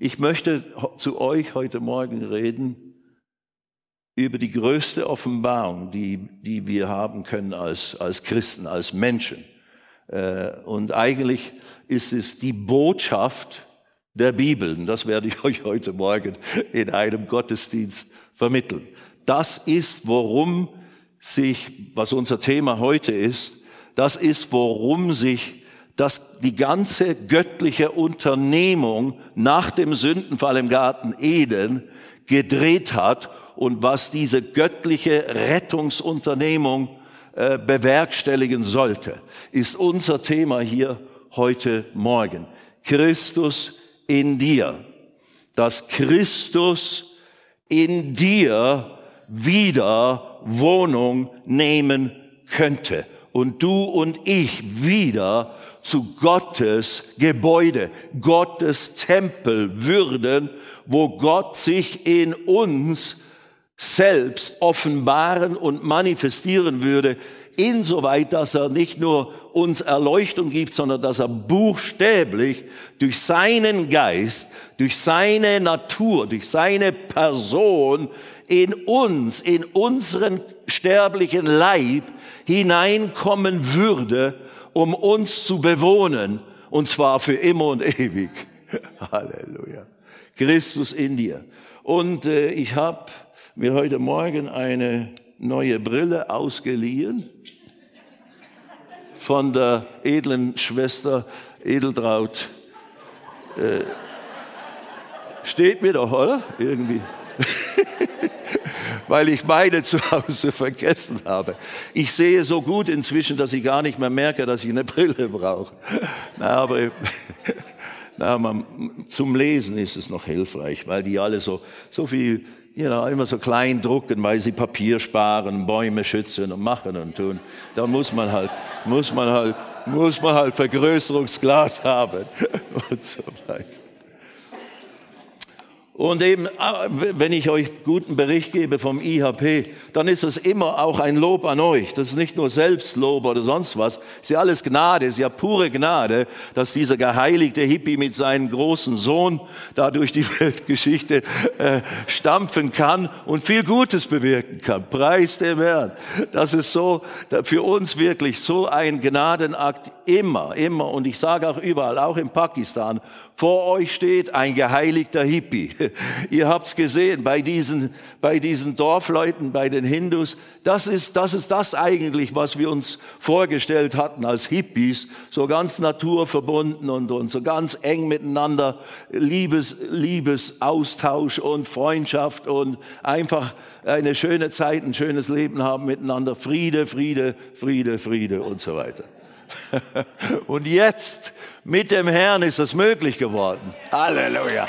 Ich möchte zu euch heute Morgen reden über die größte Offenbarung, die, die wir haben können als, als Christen, als Menschen. Äh, und eigentlich ist es die Botschaft der Bibel. Und das werde ich euch heute Morgen in einem Gottesdienst vermitteln. Das ist, worum sich, was unser Thema heute ist, das ist, worum sich das, die ganze göttliche Unternehmung nach dem Sündenfall im Garten Eden gedreht hat und was diese göttliche Rettungsunternehmung äh, bewerkstelligen sollte, ist unser Thema hier heute Morgen. Christus in dir. Dass Christus in dir wieder Wohnung nehmen könnte und du und ich wieder zu Gottes Gebäude, Gottes Tempel würden, wo Gott sich in uns selbst offenbaren und manifestieren würde, insoweit, dass er nicht nur uns Erleuchtung gibt, sondern dass er buchstäblich durch seinen Geist, durch seine Natur, durch seine Person in uns, in unseren sterblichen Leib hineinkommen würde um uns zu bewohnen, und zwar für immer und ewig. Halleluja. Christus in dir. Und äh, ich habe mir heute Morgen eine neue Brille ausgeliehen von der edlen Schwester Edeltraut. Äh, steht mir doch, oder? Irgendwie. weil ich meine zu Hause vergessen habe. Ich sehe so gut inzwischen, dass ich gar nicht mehr merke, dass ich eine Brille brauche. Na, aber na, man, zum Lesen ist es noch hilfreich, weil die alle so, so viel, you know, immer so klein drucken, weil sie Papier sparen, Bäume schützen und machen und tun. Da muss man halt, muss man halt, muss man halt Vergrößerungsglas haben und so weiter. Und eben, ah, wenn ich euch guten Bericht gebe vom IHP, dann ist es immer auch ein Lob an euch. Das ist nicht nur Selbstlob oder sonst was. ist ja alles Gnade, ist ja pure Gnade, dass dieser geheiligte Hippie mit seinem großen Sohn da durch die Weltgeschichte äh, stampfen kann und viel Gutes bewirken kann. Preis dem Herrn. Das ist so, für uns wirklich so ein Gnadenakt immer, immer. Und ich sage auch überall, auch in Pakistan, vor euch steht ein geheiligter Hippie. Ihr habt's gesehen bei diesen, bei diesen Dorfleuten, bei den Hindus. Das ist, das ist das eigentlich, was wir uns vorgestellt hatten als Hippies. So ganz naturverbunden und, und so ganz eng miteinander. Liebes, Liebesaustausch und Freundschaft und einfach eine schöne Zeit, ein schönes Leben haben miteinander. Friede, Friede, Friede, Friede und so weiter. Und jetzt mit dem Herrn ist es möglich geworden. Halleluja.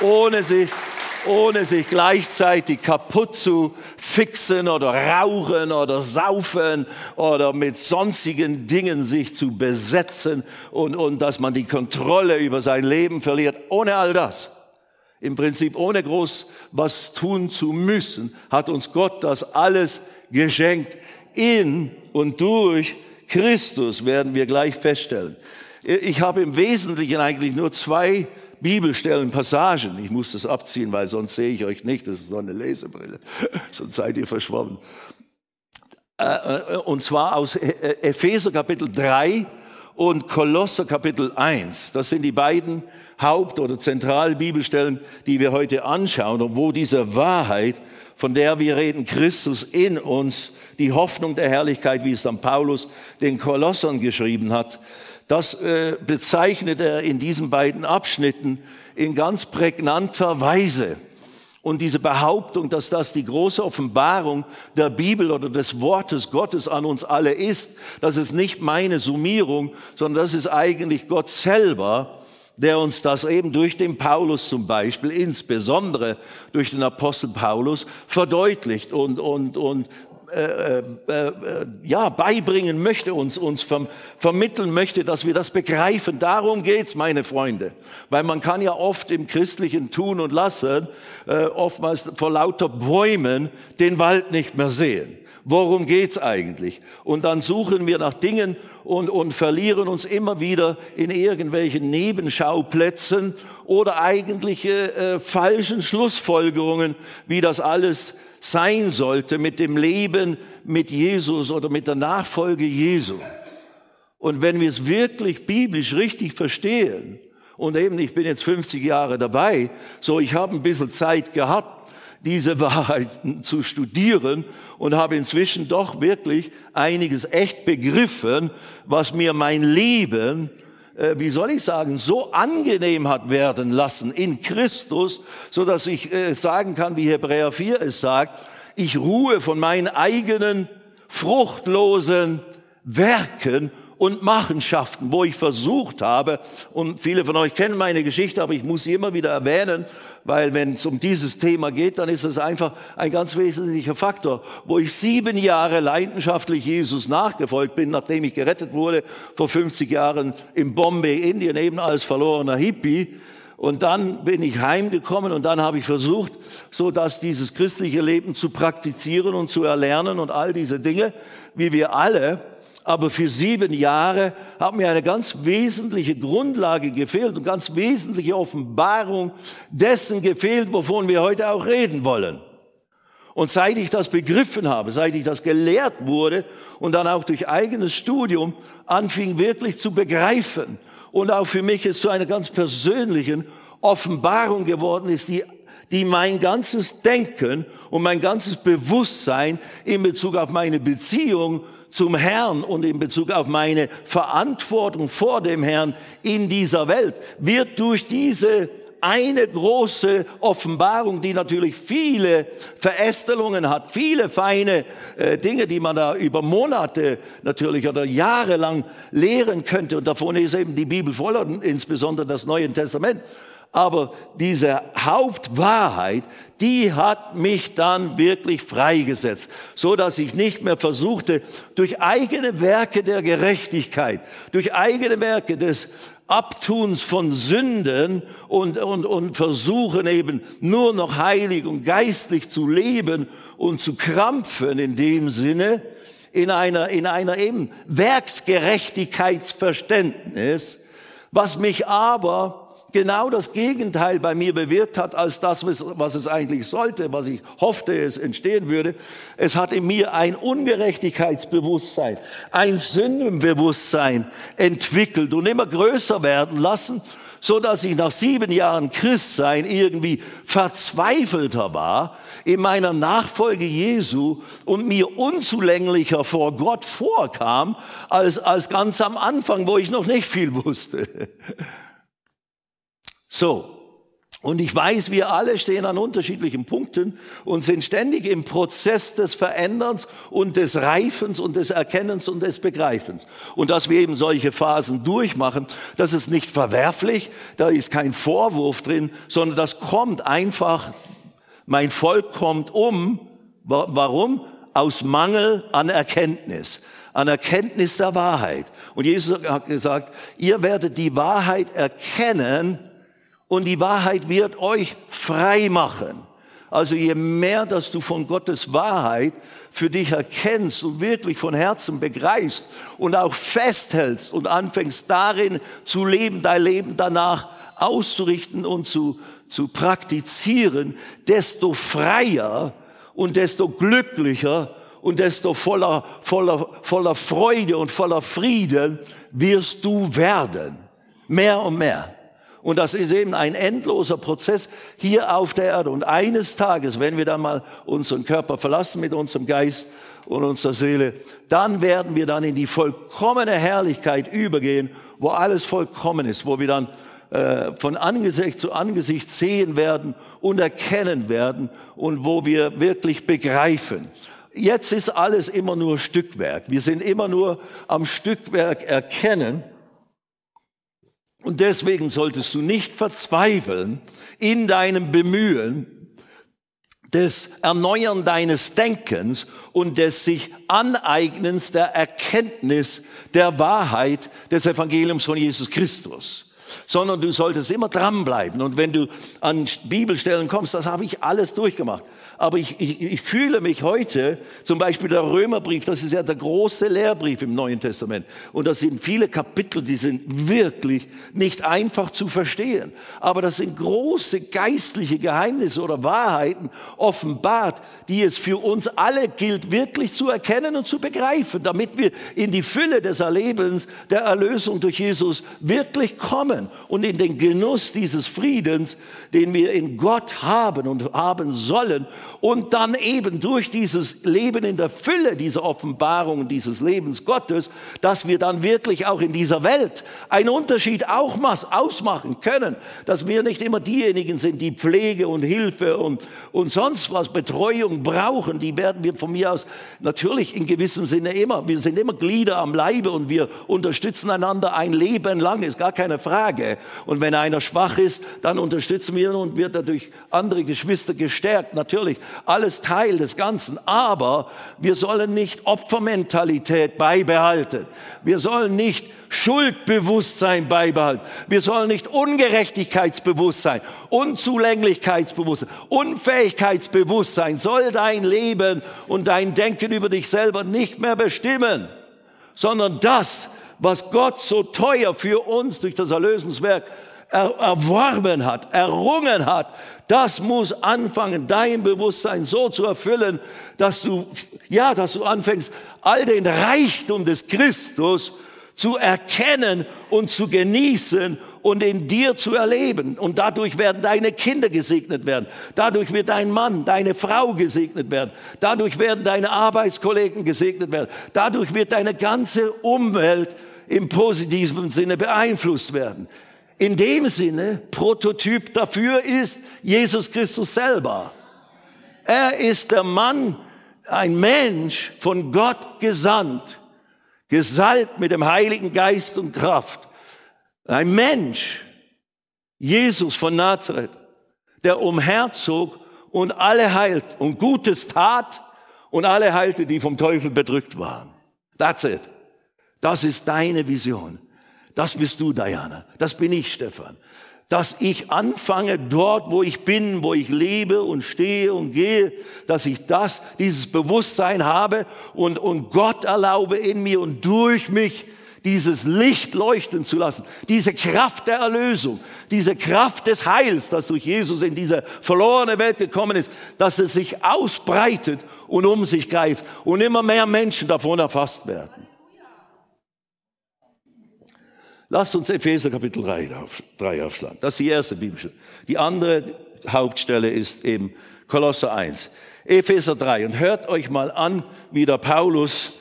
Ohne sich, ohne sich gleichzeitig kaputt zu fixen oder rauchen oder saufen oder mit sonstigen Dingen sich zu besetzen und, und dass man die Kontrolle über sein Leben verliert. Ohne all das im Prinzip ohne groß was tun zu müssen, hat uns Gott das alles geschenkt in und durch Christus werden wir gleich feststellen. Ich habe im Wesentlichen eigentlich nur zwei Bibelstellen, Passagen. Ich muss das abziehen, weil sonst sehe ich euch nicht. Das ist so eine Lesebrille. sonst seid ihr verschwommen. Äh, äh, und zwar aus äh, Epheser Kapitel 3 und Kolosser Kapitel 1. Das sind die beiden Haupt- oder Zentralbibelstellen, die wir heute anschauen und wo diese Wahrheit, von der wir reden, Christus in uns, die Hoffnung der Herrlichkeit, wie es dann Paulus den Kolossern geschrieben hat, das äh, bezeichnet er in diesen beiden Abschnitten in ganz prägnanter Weise. Und diese Behauptung, dass das die große Offenbarung der Bibel oder des Wortes Gottes an uns alle ist, das ist nicht meine Summierung, sondern das ist eigentlich Gott selber, der uns das eben durch den Paulus zum Beispiel, insbesondere durch den Apostel Paulus, verdeutlicht und, und, und äh, äh, äh, ja, beibringen möchte, uns, uns verm vermitteln möchte, dass wir das begreifen. Darum geht's, meine Freunde. Weil man kann ja oft im christlichen Tun und Lassen, äh, oftmals vor lauter Bäumen, den Wald nicht mehr sehen. Worum geht's eigentlich? Und dann suchen wir nach Dingen und, und verlieren uns immer wieder in irgendwelchen Nebenschauplätzen oder eigentliche äh, falschen Schlussfolgerungen, wie das alles sein sollte mit dem Leben mit Jesus oder mit der Nachfolge Jesu. Und wenn wir es wirklich biblisch richtig verstehen, und eben, ich bin jetzt 50 Jahre dabei, so ich habe ein bisschen Zeit gehabt, diese Wahrheiten zu studieren und habe inzwischen doch wirklich einiges echt begriffen, was mir mein Leben, äh, wie soll ich sagen, so angenehm hat werden lassen in Christus, so dass ich äh, sagen kann, wie Hebräer 4 es sagt, ich ruhe von meinen eigenen fruchtlosen Werken und Machenschaften, wo ich versucht habe, und viele von euch kennen meine Geschichte, aber ich muss sie immer wieder erwähnen, weil wenn es um dieses Thema geht, dann ist es einfach ein ganz wesentlicher Faktor, wo ich sieben Jahre leidenschaftlich Jesus nachgefolgt bin, nachdem ich gerettet wurde vor 50 Jahren in Bombay, Indien, eben als verlorener Hippie. Und dann bin ich heimgekommen und dann habe ich versucht, so dass dieses christliche Leben zu praktizieren und zu erlernen und all diese Dinge, wie wir alle aber für sieben Jahre hat mir eine ganz wesentliche Grundlage gefehlt und ganz wesentliche Offenbarung dessen gefehlt, wovon wir heute auch reden wollen. Und seit ich das begriffen habe, seit ich das gelehrt wurde und dann auch durch eigenes Studium anfing wirklich zu begreifen und auch für mich es zu einer ganz persönlichen Offenbarung geworden ist, die die mein ganzes Denken und mein ganzes Bewusstsein in Bezug auf meine Beziehung zum Herrn und in Bezug auf meine Verantwortung vor dem Herrn in dieser Welt wird durch diese eine große Offenbarung, die natürlich viele Verästelungen hat, viele feine äh, Dinge, die man da über Monate natürlich oder Jahre lang lehren könnte. Und davon ist eben die Bibel voller, insbesondere das Neue Testament. Aber diese Hauptwahrheit, die hat mich dann wirklich freigesetzt, so dass ich nicht mehr versuchte, durch eigene Werke der Gerechtigkeit, durch eigene Werke des Abtuns von Sünden und, und, und versuchen eben nur noch heilig und geistlich zu leben und zu krampfen in dem Sinne, in einer, in einer eben Werksgerechtigkeitsverständnis, was mich aber genau das Gegenteil bei mir bewirkt hat, als das, was es eigentlich sollte, was ich hoffte, es entstehen würde. Es hat in mir ein Ungerechtigkeitsbewusstsein, ein Sündenbewusstsein entwickelt und immer größer werden lassen, so dass ich nach sieben Jahren Christsein irgendwie verzweifelter war in meiner Nachfolge Jesu und mir unzulänglicher vor Gott vorkam als, als ganz am Anfang, wo ich noch nicht viel wusste. So. Und ich weiß, wir alle stehen an unterschiedlichen Punkten und sind ständig im Prozess des Veränderns und des Reifens und des Erkennens und des Begreifens. Und dass wir eben solche Phasen durchmachen, das ist nicht verwerflich, da ist kein Vorwurf drin, sondern das kommt einfach, mein Volk kommt um. Warum? Aus Mangel an Erkenntnis an Erkenntnis der Wahrheit. Und Jesus hat gesagt, ihr werdet die Wahrheit erkennen und die Wahrheit wird euch frei machen. Also je mehr, dass du von Gottes Wahrheit für dich erkennst und wirklich von Herzen begreifst und auch festhältst und anfängst darin zu leben, dein Leben danach auszurichten und zu, zu praktizieren, desto freier und desto glücklicher und desto voller, voller, voller Freude und voller Frieden wirst du werden. Mehr und mehr. Und das ist eben ein endloser Prozess hier auf der Erde. Und eines Tages, wenn wir dann mal unseren Körper verlassen mit unserem Geist und unserer Seele, dann werden wir dann in die vollkommene Herrlichkeit übergehen, wo alles vollkommen ist, wo wir dann äh, von Angesicht zu Angesicht sehen werden und erkennen werden und wo wir wirklich begreifen. Jetzt ist alles immer nur Stückwerk. Wir sind immer nur am Stückwerk erkennen. Und deswegen solltest du nicht verzweifeln in deinem Bemühen des Erneuern deines Denkens und des sich Aneignens der Erkenntnis der Wahrheit des Evangeliums von Jesus Christus sondern du solltest immer dranbleiben. Und wenn du an Bibelstellen kommst, das habe ich alles durchgemacht. Aber ich, ich, ich fühle mich heute, zum Beispiel der Römerbrief, das ist ja der große Lehrbrief im Neuen Testament. Und das sind viele Kapitel, die sind wirklich nicht einfach zu verstehen. Aber das sind große geistliche Geheimnisse oder Wahrheiten offenbart, die es für uns alle gilt, wirklich zu erkennen und zu begreifen, damit wir in die Fülle des Erlebens der Erlösung durch Jesus wirklich kommen und in den Genuss dieses Friedens, den wir in Gott haben und haben sollen und dann eben durch dieses Leben in der Fülle dieser Offenbarung dieses Lebens Gottes, dass wir dann wirklich auch in dieser Welt einen Unterschied auch ausmachen können, dass wir nicht immer diejenigen sind, die Pflege und Hilfe und, und sonst was, Betreuung brauchen, die werden wir von mir aus natürlich in gewissem Sinne immer, wir sind immer Glieder am Leibe und wir unterstützen einander ein Leben lang, ist gar keine Frage. Und wenn einer schwach ist, dann unterstützen wir ihn und wird er durch andere Geschwister gestärkt. Natürlich, alles Teil des Ganzen. Aber wir sollen nicht Opfermentalität beibehalten. Wir sollen nicht Schuldbewusstsein beibehalten. Wir sollen nicht Ungerechtigkeitsbewusstsein, Unzulänglichkeitsbewusstsein, Unfähigkeitsbewusstsein soll dein Leben und dein Denken über dich selber nicht mehr bestimmen, sondern das, was Gott so teuer für uns durch das Erlösungswerk erworben hat, errungen hat, das muss anfangen, dein Bewusstsein so zu erfüllen, dass du, ja, dass du anfängst, all den Reichtum des Christus zu erkennen und zu genießen und in dir zu erleben. Und dadurch werden deine Kinder gesegnet werden. Dadurch wird dein Mann, deine Frau gesegnet werden. Dadurch werden deine Arbeitskollegen gesegnet werden. Dadurch wird deine ganze Umwelt im positiven Sinne beeinflusst werden. In dem Sinne, Prototyp dafür ist Jesus Christus selber. Er ist der Mann, ein Mensch von Gott gesandt, gesalbt mit dem Heiligen Geist und Kraft. Ein Mensch, Jesus von Nazareth, der umherzog und alle heilt und Gutes tat und alle heilte, die vom Teufel bedrückt waren. That's it. Das ist deine Vision. Das bist du, Diana. Das bin ich, Stefan. Dass ich anfange dort, wo ich bin, wo ich lebe und stehe und gehe, dass ich das, dieses Bewusstsein habe und, und Gott erlaube in mir und durch mich dieses Licht leuchten zu lassen, diese Kraft der Erlösung, diese Kraft des Heils, das durch Jesus in diese verlorene Welt gekommen ist, dass es sich ausbreitet und um sich greift und immer mehr Menschen davon erfasst werden. Lasst uns Epheser Kapitel 3, auf, 3 aufschlagen. Das ist die erste Bibelstelle. Die andere Hauptstelle ist eben Kolosser 1. Epheser 3. Und hört euch mal an, wie der Paulus,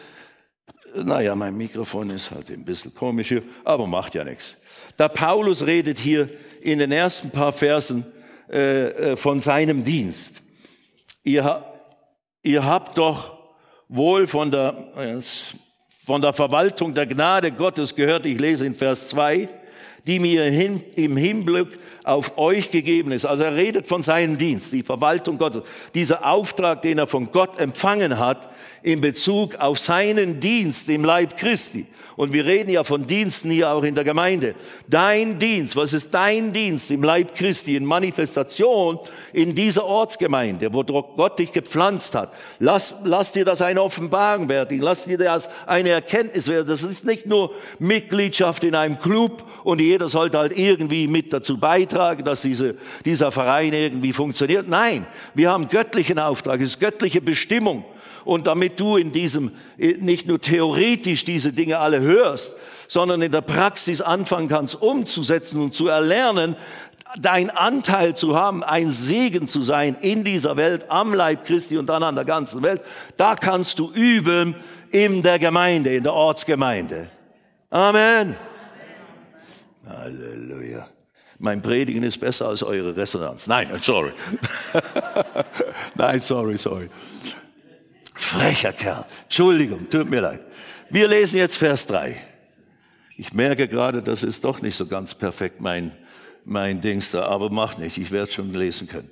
naja, mein Mikrofon ist halt ein bisschen komisch hier, aber macht ja nichts. Der Paulus redet hier in den ersten paar Versen äh, äh von seinem Dienst. Ihr, ihr habt doch wohl von der, jetzt von der Verwaltung der Gnade Gottes gehört, ich lese in Vers 2, die mir im Hinblick auf euch gegeben ist. Also er redet von seinem Dienst, die Verwaltung Gottes, dieser Auftrag, den er von Gott empfangen hat in Bezug auf seinen Dienst im Leib Christi. Und wir reden ja von Diensten hier auch in der Gemeinde. Dein Dienst, was ist dein Dienst im Leib Christi, in Manifestation in dieser Ortsgemeinde, wo Gott dich gepflanzt hat? Lass, lass dir das eine Offenbarung werden, lass dir das eine Erkenntnis werden. Das ist nicht nur Mitgliedschaft in einem Club und jeder sollte halt irgendwie mit dazu beitragen, dass diese, dieser Verein irgendwie funktioniert. Nein, wir haben göttlichen Auftrag, es ist göttliche Bestimmung. Und damit du in diesem, nicht nur theoretisch diese Dinge alle hörst, sondern in der Praxis anfangen kannst, umzusetzen und zu erlernen, dein Anteil zu haben, ein Segen zu sein in dieser Welt, am Leib Christi und dann an der ganzen Welt, da kannst du üben in der Gemeinde, in der Ortsgemeinde. Amen. Halleluja. Mein Predigen ist besser als eure Resonanz. Nein, sorry. Nein, sorry, sorry. Frecher Kerl. Entschuldigung, tut mir leid. Wir lesen jetzt Vers 3. Ich merke gerade, das ist doch nicht so ganz perfekt mein, mein Dings da, aber macht nicht, ich werde schon lesen können.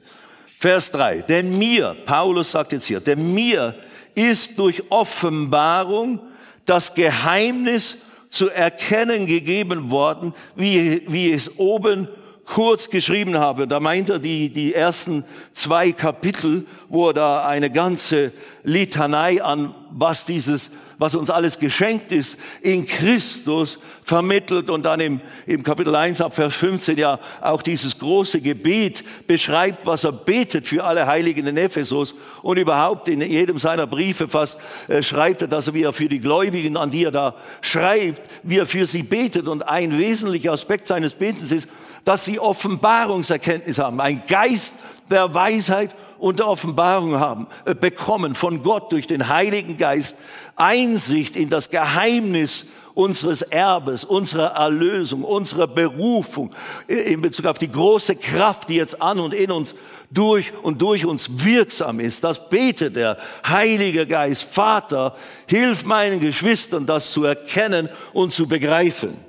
Vers 3. Denn mir, Paulus sagt jetzt hier, denn mir ist durch Offenbarung das Geheimnis zu erkennen gegeben worden, wie, wie es oben kurz geschrieben habe. Da meint er die, die ersten zwei Kapitel, wo er da eine ganze Litanei an was dieses, was uns alles geschenkt ist, in Christus vermittelt und dann im, im Kapitel 1 ab Vers 15 ja auch dieses große Gebet beschreibt, was er betet für alle Heiligen in Ephesus und überhaupt in jedem seiner Briefe fast äh, schreibt er, dass er, wie er für die Gläubigen, an die er da schreibt, wie er für sie betet und ein wesentlicher Aspekt seines Betens ist, dass sie Offenbarungserkenntnis haben, ein Geist der Weisheit und der Offenbarung haben, äh, bekommen von Gott durch den Heiligen Geist Einsicht in das Geheimnis unseres Erbes, unserer Erlösung, unserer Berufung äh, in Bezug auf die große Kraft, die jetzt an und in uns durch und durch uns wirksam ist. Das betet der Heilige Geist. Vater, hilf meinen Geschwistern, das zu erkennen und zu begreifen.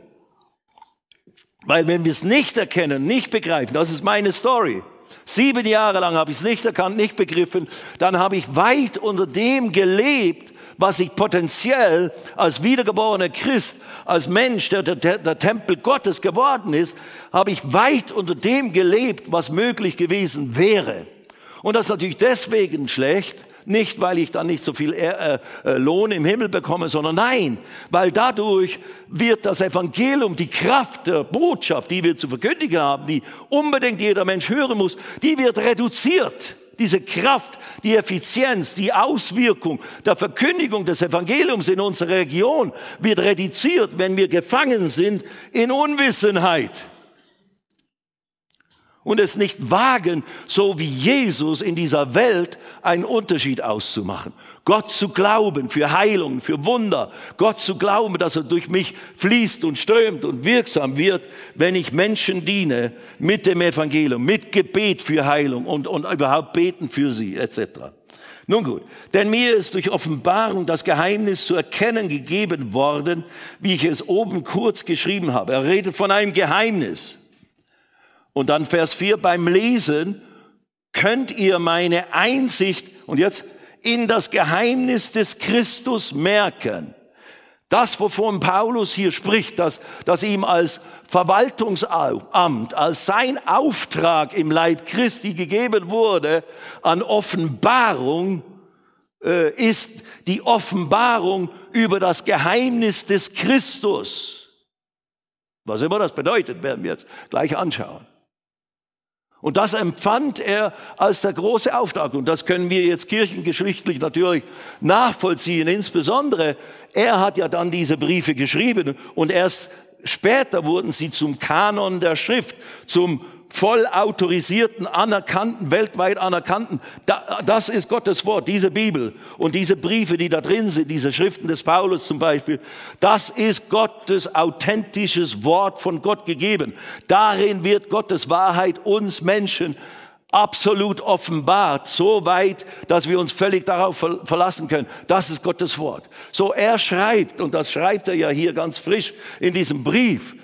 Weil wenn wir es nicht erkennen, nicht begreifen, das ist meine Story. Sieben Jahre lang habe ich es nicht erkannt, nicht begriffen. Dann habe ich weit unter dem gelebt, was ich potenziell als wiedergeborener Christ, als Mensch, der, der, der Tempel Gottes geworden ist, habe ich weit unter dem gelebt, was möglich gewesen wäre. Und das ist natürlich deswegen schlecht, nicht, weil ich dann nicht so viel äh, äh, Lohn im Himmel bekomme, sondern nein, weil dadurch wird das Evangelium, die Kraft der Botschaft, die wir zu verkündigen haben, die unbedingt jeder Mensch hören muss, die wird reduziert. Diese Kraft, die Effizienz, die Auswirkung der Verkündigung des Evangeliums in unserer Region wird reduziert, wenn wir gefangen sind in Unwissenheit und es nicht wagen, so wie Jesus in dieser Welt einen Unterschied auszumachen. Gott zu glauben für Heilung, für Wunder. Gott zu glauben, dass er durch mich fließt und strömt und wirksam wird, wenn ich Menschen diene mit dem Evangelium, mit Gebet für Heilung und, und überhaupt beten für sie etc. Nun gut, denn mir ist durch Offenbarung das Geheimnis zu erkennen gegeben worden, wie ich es oben kurz geschrieben habe. Er redet von einem Geheimnis. Und dann Vers 4, beim Lesen könnt ihr meine Einsicht, und jetzt, in das Geheimnis des Christus merken. Das, wovon Paulus hier spricht, dass, dass ihm als Verwaltungsamt, als sein Auftrag im Leib Christi gegeben wurde an Offenbarung, äh, ist die Offenbarung über das Geheimnis des Christus. Was immer das bedeutet, werden wir jetzt gleich anschauen. Und das empfand er als der große Auftrag. Und das können wir jetzt kirchengeschichtlich natürlich nachvollziehen. Insbesondere, er hat ja dann diese Briefe geschrieben und erst später wurden sie zum Kanon der Schrift, zum voll autorisierten, anerkannten, weltweit anerkannten. Das ist Gottes Wort, diese Bibel und diese Briefe, die da drin sind, diese Schriften des Paulus zum Beispiel. Das ist Gottes authentisches Wort von Gott gegeben. Darin wird Gottes Wahrheit uns Menschen absolut offenbart, so weit, dass wir uns völlig darauf verlassen können. Das ist Gottes Wort. So er schreibt, und das schreibt er ja hier ganz frisch in diesem Brief,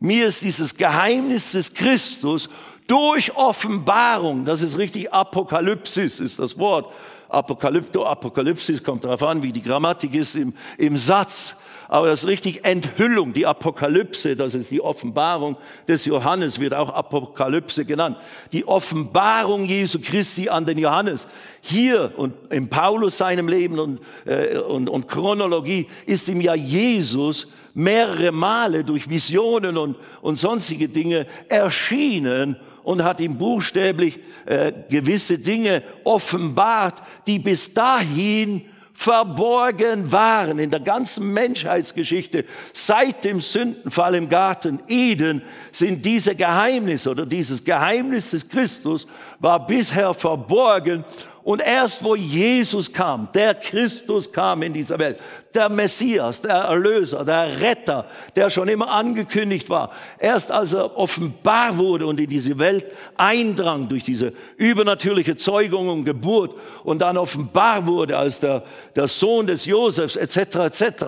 mir ist dieses Geheimnis des Christus durch Offenbarung, das ist richtig Apokalypsis, ist das Wort. Apokalypto, Apokalypsis kommt darauf an, wie die Grammatik ist im, im Satz. Aber das ist richtig Enthüllung, die Apokalypse, das ist die Offenbarung des Johannes, wird auch Apokalypse genannt. Die Offenbarung Jesu Christi an den Johannes. Hier und in Paulus seinem Leben und, äh, und, und Chronologie ist ihm ja Jesus mehrere Male durch Visionen und, und sonstige Dinge erschienen und hat ihm buchstäblich äh, gewisse Dinge offenbart, die bis dahin verborgen waren in der ganzen Menschheitsgeschichte. Seit dem Sündenfall im Garten Eden sind diese Geheimnisse oder dieses Geheimnis des Christus war bisher verborgen und erst wo Jesus kam, der Christus kam in dieser Welt, der Messias, der Erlöser, der Retter, der schon immer angekündigt war, erst als er offenbar wurde und in diese Welt eindrang durch diese übernatürliche Zeugung und Geburt und dann offenbar wurde als der, der Sohn des Josefs etc. etc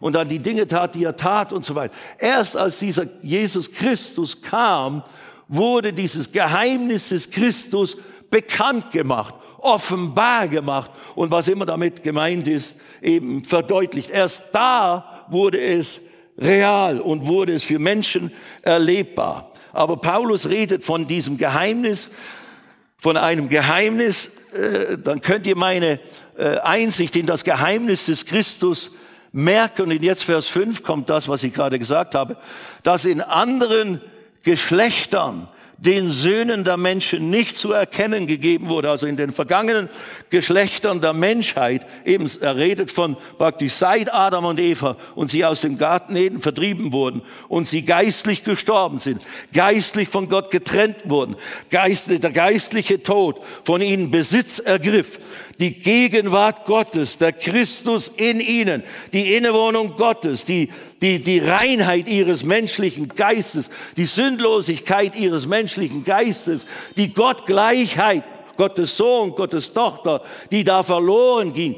und dann die Dinge tat, die er tat und so weiter. Erst als dieser Jesus Christus kam, wurde dieses Geheimnis des Christus bekannt gemacht offenbar gemacht und was immer damit gemeint ist, eben verdeutlicht. Erst da wurde es real und wurde es für Menschen erlebbar. Aber Paulus redet von diesem Geheimnis, von einem Geheimnis, äh, dann könnt ihr meine äh, Einsicht in das Geheimnis des Christus merken. Und jetzt Vers 5 kommt das, was ich gerade gesagt habe, dass in anderen Geschlechtern den Söhnen der Menschen nicht zu erkennen gegeben wurde. Also in den vergangenen Geschlechtern der Menschheit, eben er redet von praktisch seit Adam und Eva und sie aus dem Garten Eden vertrieben wurden und sie geistlich gestorben sind, geistlich von Gott getrennt wurden, Geist, der geistliche Tod von ihnen Besitz ergriff die Gegenwart Gottes, der Christus in ihnen, die Innewohnung Gottes, die, die, die Reinheit ihres menschlichen Geistes, die Sündlosigkeit ihres menschlichen Geistes, die Gottgleichheit, Gottes Sohn, Gottes Tochter, die da verloren ging.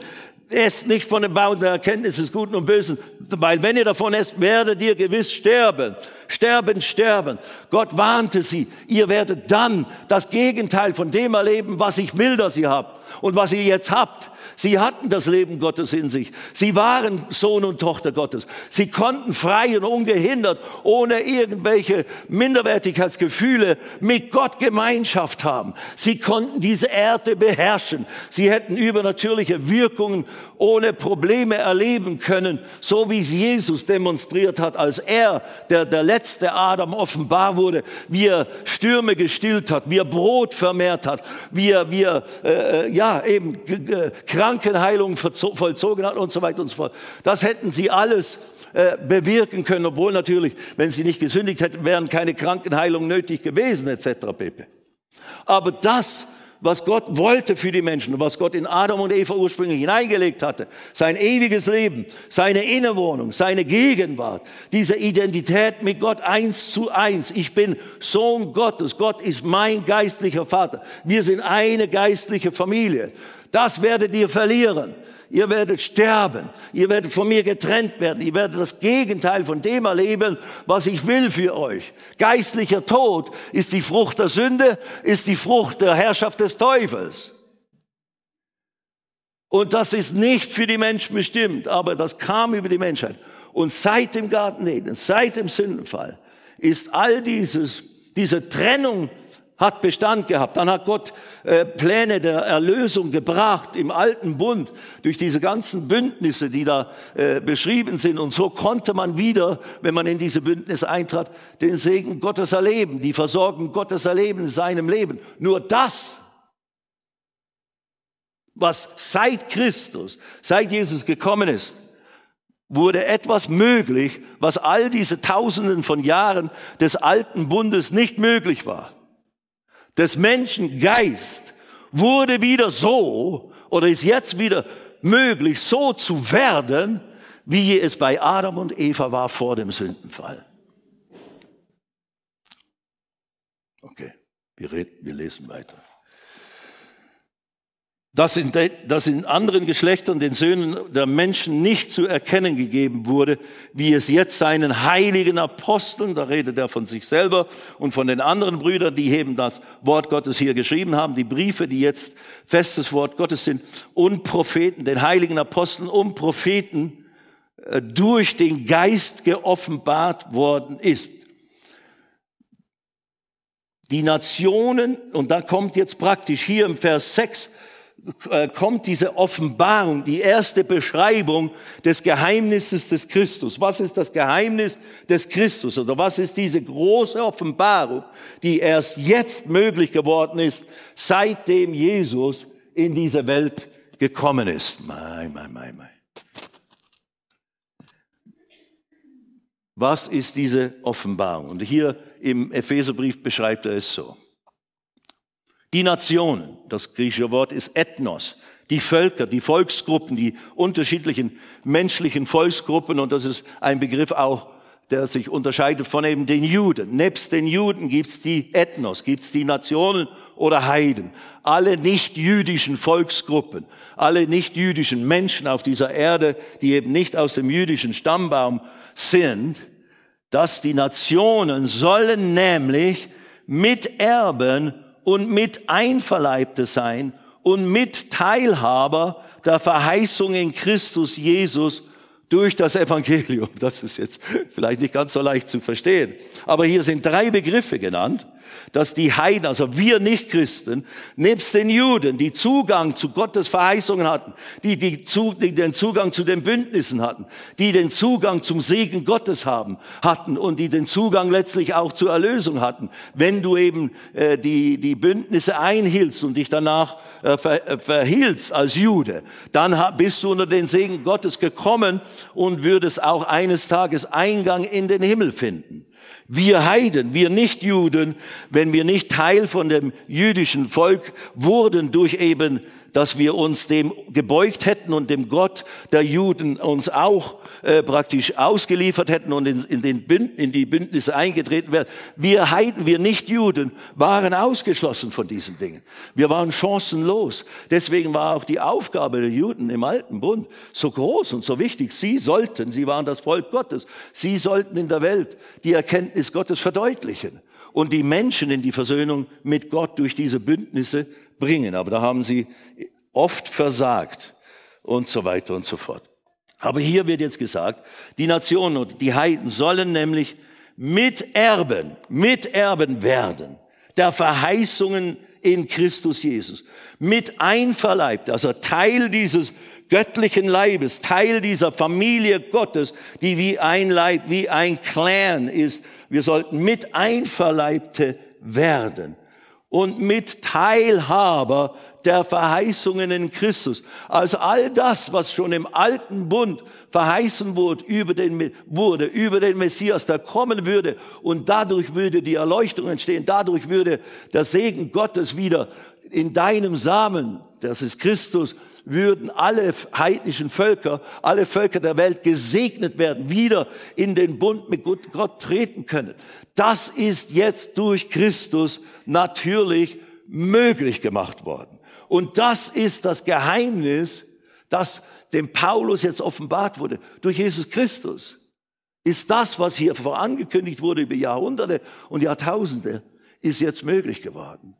Esst nicht von dem Baum der Erkenntnis des Guten und Bösen, weil wenn ihr davon esst, werdet ihr gewiss sterben. Sterben, sterben. Gott warnte sie, ihr werdet dann das Gegenteil von dem erleben, was ich will, dass ihr habt und was ihr jetzt habt. Sie hatten das Leben Gottes in sich. Sie waren Sohn und Tochter Gottes. Sie konnten frei und ungehindert, ohne irgendwelche Minderwertigkeitsgefühle mit Gott Gemeinschaft haben. Sie konnten diese Erde beherrschen. Sie hätten übernatürliche Wirkungen ohne Probleme erleben können, so wie es Jesus demonstriert hat, als er, der, der letzte Adam, offenbar wurde, wie er Stürme gestillt hat, wie er Brot vermehrt hat, wie er, wie er äh, ja, eben Krankenheilung vollzogen hat und so weiter und so fort. Das hätten sie alles äh, bewirken können, obwohl natürlich, wenn sie nicht gesündigt hätten, wären keine Krankenheilung nötig gewesen, etc. pp. Aber das was Gott wollte für die Menschen was Gott in Adam und Eva ursprünglich hineingelegt hatte. Sein ewiges Leben, seine Innewohnung, seine Gegenwart, diese Identität mit Gott eins zu eins. Ich bin Sohn Gottes. Gott ist mein geistlicher Vater. Wir sind eine geistliche Familie. Das werdet ihr verlieren. Ihr werdet sterben. Ihr werdet von mir getrennt werden. Ihr werdet das Gegenteil von dem erleben, was ich will für euch. Geistlicher Tod ist die Frucht der Sünde, ist die Frucht der Herrschaft des Teufels. Und das ist nicht für die Menschen bestimmt, aber das kam über die Menschheit. Und seit dem Garten Eden, seit dem Sündenfall, ist all dieses, diese Trennung hat Bestand gehabt. Dann hat Gott äh, Pläne der Erlösung gebracht im alten Bund durch diese ganzen Bündnisse, die da äh, beschrieben sind. Und so konnte man wieder, wenn man in diese Bündnisse eintrat, den Segen Gottes erleben, die Versorgung Gottes erleben in seinem Leben. Nur das, was seit Christus, seit Jesus gekommen ist, wurde etwas möglich, was all diese Tausenden von Jahren des alten Bundes nicht möglich war des Menschen Geist wurde wieder so oder ist jetzt wieder möglich, so zu werden, wie es bei Adam und Eva war vor dem Sündenfall. Okay, wir, reden, wir lesen weiter dass in, dass in anderen Geschlechtern den Söhnen der Menschen nicht zu erkennen gegeben wurde, wie es jetzt seinen heiligen Aposteln, da redet er von sich selber und von den anderen Brüdern, die eben das Wort Gottes hier geschrieben haben, die Briefe, die jetzt festes Wort Gottes sind, und Propheten, den heiligen Aposteln und Propheten äh, durch den Geist geoffenbart worden ist. Die Nationen, und da kommt jetzt praktisch hier im Vers 6, äh, kommt diese Offenbarung, die erste Beschreibung des Geheimnisses des Christus. Was ist das Geheimnis des Christus oder was ist diese große Offenbarung, die erst jetzt möglich geworden ist, seitdem Jesus in diese Welt gekommen ist? Mein, mein, mein, mein. Was ist diese Offenbarung? Und hier im Epheserbrief beschreibt er es so. Die Nationen, das griechische Wort ist Ethnos, die Völker, die Volksgruppen, die unterschiedlichen menschlichen Volksgruppen und das ist ein Begriff auch, der sich unterscheidet von eben den Juden. Nebst den Juden gibt's die Ethnos, gibt's die Nationen oder Heiden. Alle nicht-jüdischen Volksgruppen, alle nicht-jüdischen Menschen auf dieser Erde, die eben nicht aus dem jüdischen Stammbaum sind, dass die Nationen sollen nämlich miterben und mit Einverleibte sein und mit Teilhaber der Verheißung in Christus Jesus durch das Evangelium. Das ist jetzt vielleicht nicht ganz so leicht zu verstehen. Aber hier sind drei Begriffe genannt, dass die Heiden, also wir Nicht-Christen, nebst den Juden, die Zugang zu Gottes Verheißungen hatten, die, die, zu, die den Zugang zu den Bündnissen hatten, die den Zugang zum Segen Gottes haben, hatten und die den Zugang letztlich auch zur Erlösung hatten. Wenn du eben äh, die, die Bündnisse einhielst und dich danach äh, ver, äh, verhielst als Jude, dann bist du unter den Segen Gottes gekommen und würdest auch eines Tages Eingang in den Himmel finden. Wir Heiden, wir Nichtjuden, wenn wir nicht Teil von dem jüdischen Volk wurden durch eben dass wir uns dem gebeugt hätten und dem Gott der Juden uns auch äh, praktisch ausgeliefert hätten und in, in, den Bünd, in die Bündnisse eingetreten wären. Wir Heiden, wir Nicht-Juden waren ausgeschlossen von diesen Dingen. Wir waren chancenlos. Deswegen war auch die Aufgabe der Juden im Alten Bund so groß und so wichtig. Sie sollten, sie waren das Volk Gottes, sie sollten in der Welt die Erkenntnis Gottes verdeutlichen und die Menschen in die Versöhnung mit Gott durch diese Bündnisse bringen. Aber da haben sie oft versagt und so weiter und so fort. Aber hier wird jetzt gesagt, die Nationen und die Heiden sollen nämlich Miterben, Miterben werden der Verheißungen in Christus Jesus. Mit einverleibt, also Teil dieses göttlichen Leibes, Teil dieser Familie Gottes, die wie ein Leib, wie ein Clan ist. Wir sollten mit einverleibte werden und mit Teilhaber der Verheißungen in Christus. Also all das, was schon im alten Bund verheißen wurde über den, wurde, über den Messias, der kommen würde und dadurch würde die Erleuchtung entstehen, dadurch würde der Segen Gottes wieder in deinem Samen, das ist Christus, würden alle heidnischen Völker, alle Völker der Welt gesegnet werden, wieder in den Bund mit Gott treten können. Das ist jetzt durch Christus natürlich möglich gemacht worden. Und das ist das Geheimnis, das dem Paulus jetzt offenbart wurde. Durch Jesus Christus ist das, was hier vorangekündigt wurde über Jahrhunderte und Jahrtausende, ist jetzt möglich geworden.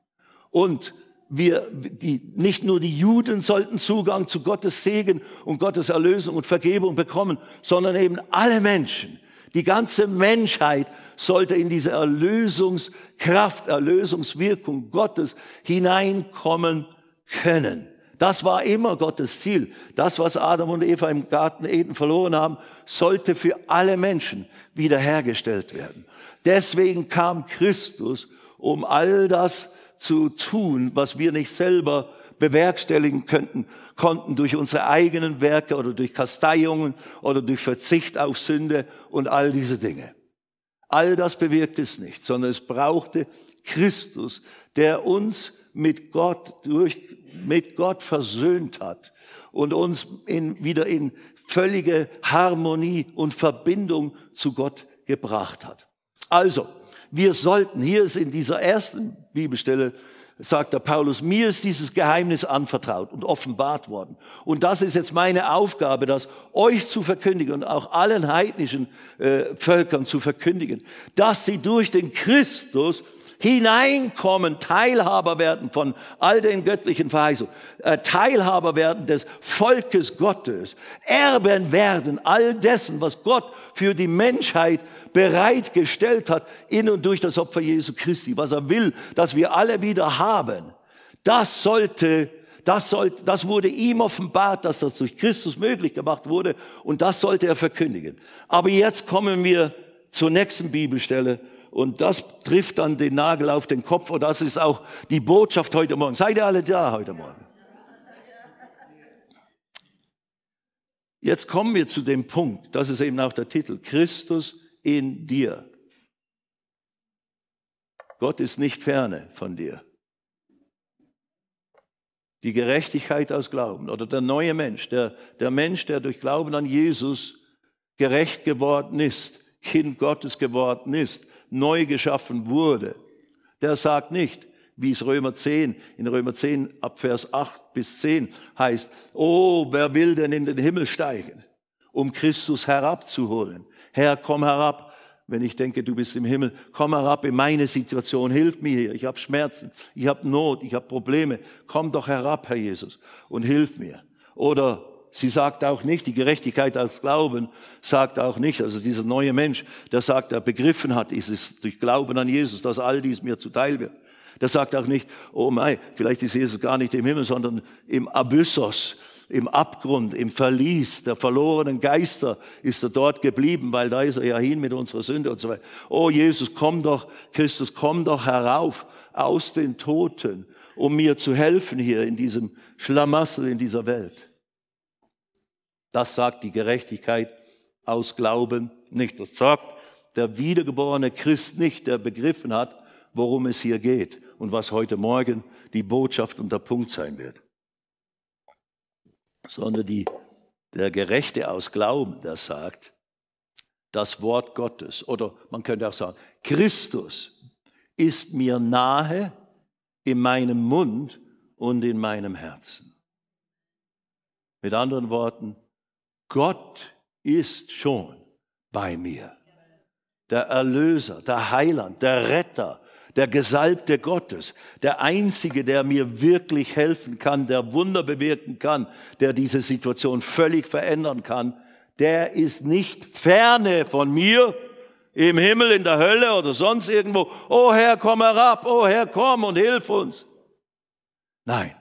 Und wir, die, nicht nur die Juden sollten Zugang zu Gottes Segen und Gottes Erlösung und Vergebung bekommen, sondern eben alle Menschen. Die ganze Menschheit sollte in diese Erlösungskraft, Erlösungswirkung Gottes hineinkommen können. Das war immer Gottes Ziel. Das, was Adam und Eva im Garten Eden verloren haben, sollte für alle Menschen wiederhergestellt werden. Deswegen kam Christus, um all das zu tun, was wir nicht selber bewerkstelligen könnten, konnten durch unsere eigenen Werke oder durch Kasteiungen oder durch Verzicht auf Sünde und all diese Dinge. All das bewirkt es nicht, sondern es brauchte Christus, der uns mit Gott durch, mit Gott versöhnt hat und uns in, wieder in völlige Harmonie und Verbindung zu Gott gebracht hat. Also, wir sollten, hier ist in dieser ersten Bibelstelle, sagt der Paulus, mir ist dieses Geheimnis anvertraut und offenbart worden. Und das ist jetzt meine Aufgabe, das euch zu verkündigen und auch allen heidnischen äh, Völkern zu verkündigen, dass sie durch den Christus hineinkommen, Teilhaber werden von all den göttlichen Verheißungen, äh, Teilhaber werden des Volkes Gottes, Erben werden all dessen, was Gott für die Menschheit bereitgestellt hat, in und durch das Opfer Jesu Christi, was er will, dass wir alle wieder haben. Das sollte das, sollte, das wurde ihm offenbart, dass das durch Christus möglich gemacht wurde und das sollte er verkündigen. Aber jetzt kommen wir zur nächsten Bibelstelle und das trifft dann den Nagel auf den Kopf und das ist auch die Botschaft heute Morgen. Seid ihr alle da heute Morgen? Jetzt kommen wir zu dem Punkt, das ist eben auch der Titel, Christus in dir. Gott ist nicht ferne von dir. Die Gerechtigkeit aus Glauben oder der neue Mensch, der, der Mensch, der durch Glauben an Jesus gerecht geworden ist, Kind Gottes geworden ist, neu geschaffen wurde, der sagt nicht, wie es Römer 10, in Römer 10 ab Vers 8 bis 10 heißt, oh, wer will denn in den Himmel steigen, um Christus herabzuholen? Herr, komm herab. Wenn ich denke, du bist im Himmel, komm herab in meine Situation, hilf mir hier. Ich habe Schmerzen, ich habe Not, ich habe Probleme. Komm doch herab, Herr Jesus, und hilf mir. Oder sie sagt auch nicht, die Gerechtigkeit als Glauben sagt auch nicht, also dieser neue Mensch, der sagt, er begriffen hat, ist es durch Glauben an Jesus, dass all dies mir zuteil wird. Der sagt auch nicht, oh mein, vielleicht ist Jesus gar nicht im Himmel, sondern im Abyssos, im Abgrund, im Verlies der verlorenen Geister ist er dort geblieben, weil da ist er ja hin mit unserer Sünde und so weiter. Oh Jesus, komm doch, Christus, komm doch herauf aus den Toten, um mir zu helfen hier in diesem Schlamassel in dieser Welt. Das sagt die Gerechtigkeit aus Glauben nicht. Das sagt der wiedergeborene Christ nicht, der begriffen hat, worum es hier geht und was heute Morgen die Botschaft und der Punkt sein wird sondern die, der Gerechte aus Glauben, der sagt, das Wort Gottes oder man könnte auch sagen, Christus ist mir nahe in meinem Mund und in meinem Herzen. Mit anderen Worten, Gott ist schon bei mir. Der Erlöser, der Heiland, der Retter, der Gesalbte Gottes, der Einzige, der mir wirklich helfen kann, der Wunder bewirken kann, der diese Situation völlig verändern kann, der ist nicht ferne von mir, im Himmel, in der Hölle oder sonst irgendwo. Oh Herr, komm herab, oh Herr, komm und hilf uns. Nein,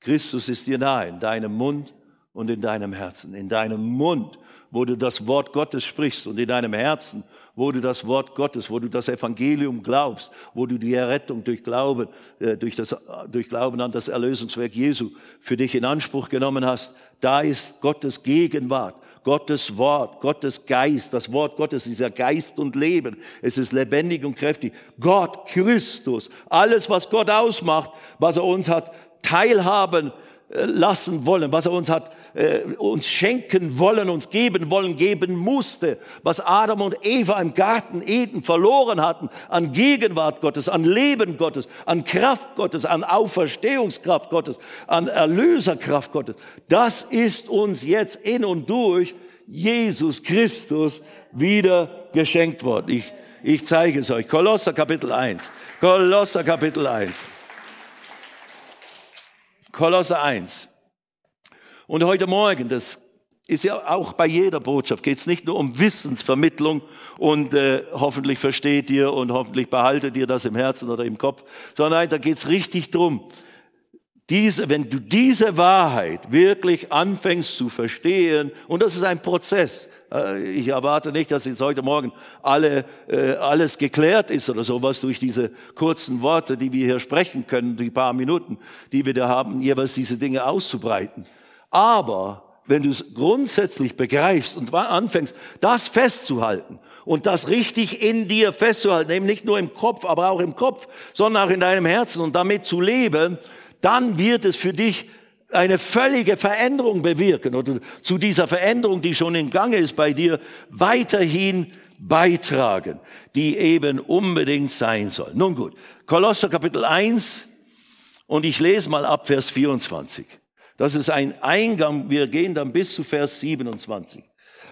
Christus ist dir nahe in deinem Mund und in deinem Herzen. In deinem Mund wo du das Wort Gottes sprichst und in deinem Herzen, wo du das Wort Gottes, wo du das Evangelium glaubst, wo du die Errettung durch Glauben, äh, durch, das, durch Glauben an das Erlösungswerk Jesu für dich in Anspruch genommen hast, da ist Gottes Gegenwart. Gottes Wort, Gottes Geist, das Wort Gottes ist ja Geist und Leben. Es ist lebendig und kräftig. Gott, Christus, alles, was Gott ausmacht, was er uns hat teilhaben lassen wollen, was er uns hat, äh, uns schenken wollen, uns geben wollen, geben musste, was Adam und Eva im Garten Eden verloren hatten, an Gegenwart Gottes, an Leben Gottes, an Kraft Gottes, an Auferstehungskraft Gottes, an Erlöserkraft Gottes. Das ist uns jetzt in und durch Jesus Christus wieder geschenkt worden. Ich, ich zeige es euch. Kolosser Kapitel 1. Kolosser Kapitel 1. Kolosse 1. Und heute Morgen, das ist ja auch bei jeder Botschaft, geht es nicht nur um Wissensvermittlung und äh, hoffentlich versteht ihr und hoffentlich behaltet ihr das im Herzen oder im Kopf, sondern nein, da geht es richtig drum. Wenn du diese Wahrheit wirklich anfängst zu verstehen, und das ist ein Prozess, ich erwarte nicht, dass jetzt heute Morgen alle, äh, alles geklärt ist oder sowas durch diese kurzen Worte, die wir hier sprechen können, die paar Minuten, die wir da haben, jeweils diese Dinge auszubreiten. Aber wenn du es grundsätzlich begreifst und anfängst, das festzuhalten und das richtig in dir festzuhalten, eben nicht nur im Kopf, aber auch im Kopf, sondern auch in deinem Herzen und damit zu leben, dann wird es für dich eine völlige Veränderung bewirken oder zu dieser Veränderung, die schon in Gange ist bei dir, weiterhin beitragen, die eben unbedingt sein soll. Nun gut, Kolosser Kapitel 1 und ich lese mal ab Vers 24. Das ist ein Eingang, wir gehen dann bis zu Vers 27.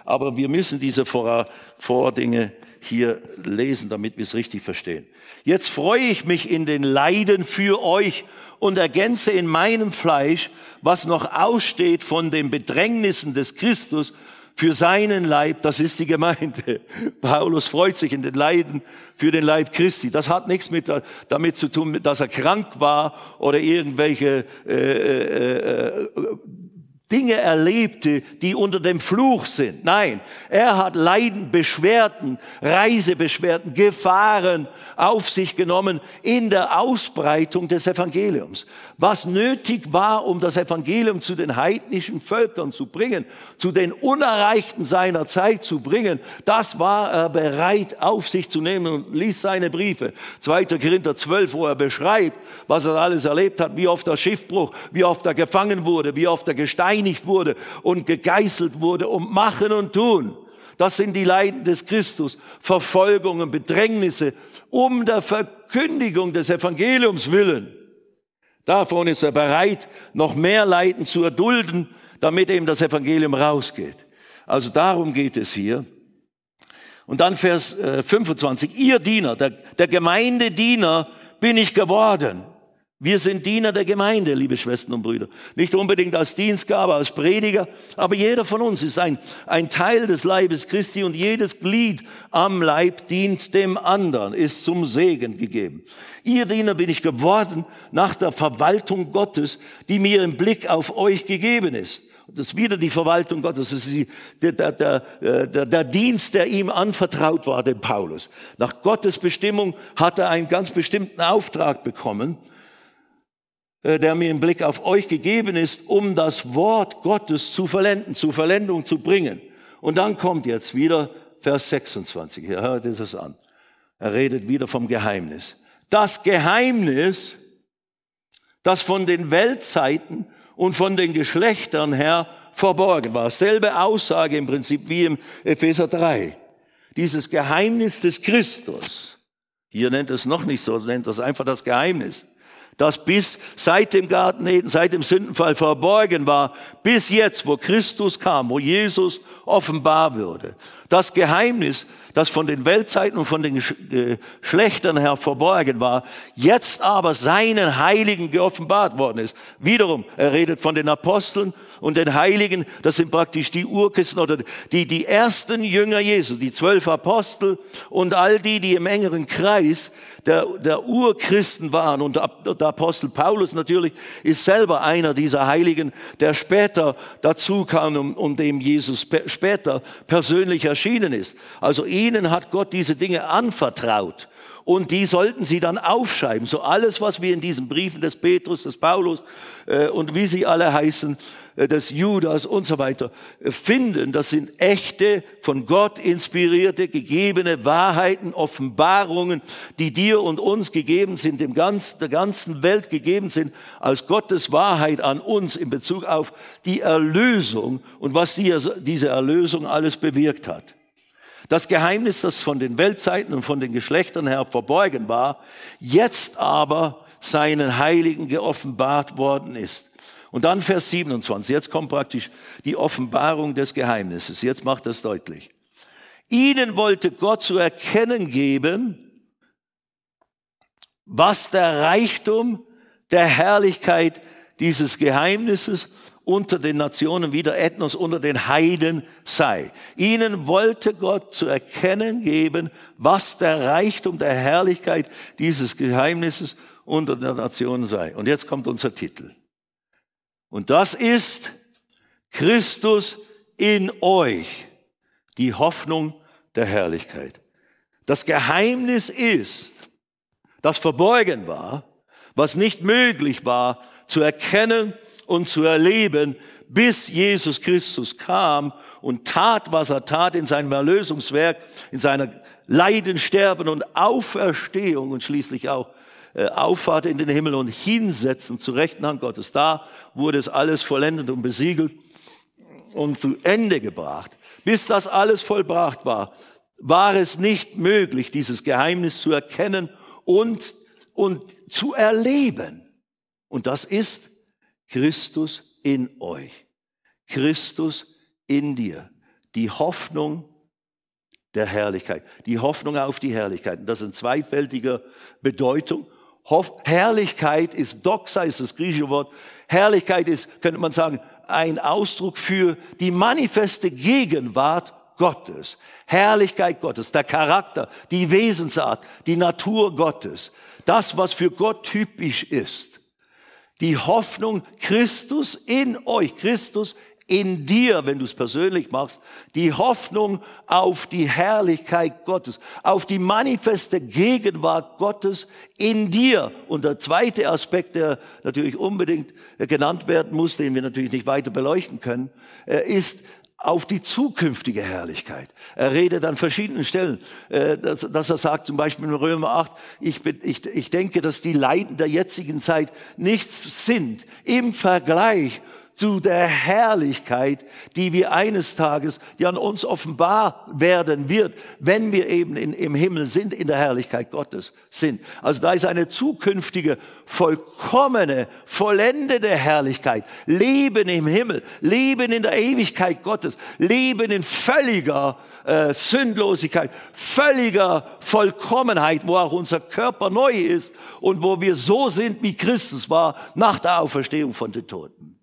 Aber wir müssen diese Vordinge hier lesen, damit wir es richtig verstehen. Jetzt freue ich mich in den Leiden für euch und ergänze in meinem Fleisch, was noch aussteht von den Bedrängnissen des Christus für seinen Leib, das ist die Gemeinde. Paulus freut sich in den Leiden für den Leib Christi. Das hat nichts mit, damit zu tun, dass er krank war oder irgendwelche äh, äh, äh Dinge erlebte, die unter dem Fluch sind. Nein, er hat Leiden, Beschwerden, Reisebeschwerden, Gefahren auf sich genommen in der Ausbreitung des Evangeliums. Was nötig war, um das Evangelium zu den heidnischen Völkern zu bringen, zu den Unerreichten seiner Zeit zu bringen, das war er bereit auf sich zu nehmen und ließ seine Briefe. 2. Korinther 12, wo er beschreibt, was er alles erlebt hat, wie oft der Schiffbruch, wie oft er gefangen wurde, wie oft er gesteinigt gesteinigt wurde und gegeißelt wurde und machen und tun. Das sind die Leiden des Christus, Verfolgungen, Bedrängnisse, um der Verkündigung des Evangeliums willen. Davon ist er bereit, noch mehr Leiden zu erdulden, damit eben das Evangelium rausgeht. Also darum geht es hier. Und dann Vers 25, äh, ihr Diener, der, der Gemeindediener bin ich geworden. Wir sind Diener der Gemeinde, liebe Schwestern und Brüder. Nicht unbedingt als Dienstgabe, als Prediger, aber jeder von uns ist ein, ein Teil des Leibes Christi und jedes Glied am Leib dient dem anderen, ist zum Segen gegeben. Ihr Diener bin ich geworden nach der Verwaltung Gottes, die mir im Blick auf euch gegeben ist. Das ist wieder die Verwaltung Gottes. Das ist die, der, der, der, äh, der, Dienst, der ihm anvertraut war, dem Paulus. Nach Gottes Bestimmung hat er einen ganz bestimmten Auftrag bekommen, der mir im Blick auf euch gegeben ist, um das Wort Gottes zu verlenden, zu Verlendung zu bringen. Und dann kommt jetzt wieder Vers 26. Hier hört ihr das an. Er redet wieder vom Geheimnis. Das Geheimnis, das von den Weltzeiten und von den Geschlechtern her verborgen war. Selbe Aussage im Prinzip wie im Epheser 3. Dieses Geheimnis des Christus. Hier nennt es noch nicht so, nennt es einfach das Geheimnis das bis seit dem Garten Eden, seit dem Sündenfall verborgen war, bis jetzt, wo Christus kam, wo Jesus offenbar würde. Das Geheimnis, das von den Weltzeiten und von den Geschlechtern her verborgen war, jetzt aber seinen Heiligen geoffenbart worden ist. Wiederum, er redet von den Aposteln und den Heiligen, das sind praktisch die Urchristen oder die, die ersten Jünger Jesu, die zwölf Apostel und all die, die im engeren Kreis der, der Urchristen waren. Und der Apostel Paulus natürlich ist selber einer dieser Heiligen, der später dazu kam und, und dem Jesus später persönlich erschienen ist. Also ihnen hat Gott diese Dinge anvertraut. Und die sollten sie dann aufschreiben. So alles, was wir in diesen Briefen des Petrus, des Paulus äh, und wie sie alle heißen, äh, des Judas und so weiter äh, finden, das sind echte, von Gott inspirierte, gegebene Wahrheiten, Offenbarungen, die dir und uns gegeben sind, dem ganzen, der ganzen Welt gegeben sind, als Gottes Wahrheit an uns in Bezug auf die Erlösung und was diese Erlösung alles bewirkt hat. Das Geheimnis, das von den Weltzeiten und von den Geschlechtern her verborgen war, jetzt aber seinen Heiligen geoffenbart worden ist. Und dann Vers 27, jetzt kommt praktisch die Offenbarung des Geheimnisses. Jetzt macht das deutlich. Ihnen wollte Gott zu erkennen geben, was der Reichtum der Herrlichkeit dieses Geheimnisses unter den Nationen, wieder Ethnos unter den Heiden sei. Ihnen wollte Gott zu erkennen geben, was der Reichtum der Herrlichkeit dieses Geheimnisses unter den Nationen sei. Und jetzt kommt unser Titel. Und das ist Christus in euch, die Hoffnung der Herrlichkeit. Das Geheimnis ist, das verborgen war, was nicht möglich war zu erkennen und zu erleben, bis Jesus Christus kam und tat, was er tat in seinem Erlösungswerk, in seiner Leiden, Sterben und Auferstehung und schließlich auch äh, Auffahrt in den Himmel und hinsetzen zu rechten Hand Gottes. Da wurde es alles vollendet und besiegelt und zu Ende gebracht. Bis das alles vollbracht war, war es nicht möglich, dieses Geheimnis zu erkennen und, und zu erleben. Und das ist Christus in euch. Christus in dir. Die Hoffnung der Herrlichkeit. Die Hoffnung auf die Herrlichkeit. das ist in zweifältiger Bedeutung. Herrlichkeit ist Doxa, ist das griechische Wort. Herrlichkeit ist, könnte man sagen, ein Ausdruck für die manifeste Gegenwart Gottes. Herrlichkeit Gottes, der Charakter, die Wesensart, die Natur Gottes. Das, was für Gott typisch ist die Hoffnung Christus in euch, Christus in dir, wenn du es persönlich machst, die Hoffnung auf die Herrlichkeit Gottes, auf die manifeste Gegenwart Gottes in dir. Und der zweite Aspekt, der natürlich unbedingt genannt werden muss, den wir natürlich nicht weiter beleuchten können, äh, ist auf die zukünftige Herrlichkeit. Er redet an verschiedenen Stellen, äh, dass, er sagt, zum Beispiel in Römer 8, ich, ich, ich denke, dass die Leiden der jetzigen Zeit nichts sind im Vergleich zu der Herrlichkeit, die wir eines Tages, die an uns offenbar werden wird, wenn wir eben in, im Himmel sind, in der Herrlichkeit Gottes sind. Also da ist eine zukünftige, vollkommene, vollendete Herrlichkeit. Leben im Himmel, Leben in der Ewigkeit Gottes, Leben in völliger äh, Sündlosigkeit, völliger Vollkommenheit, wo auch unser Körper neu ist und wo wir so sind, wie Christus war nach der Auferstehung von den Toten.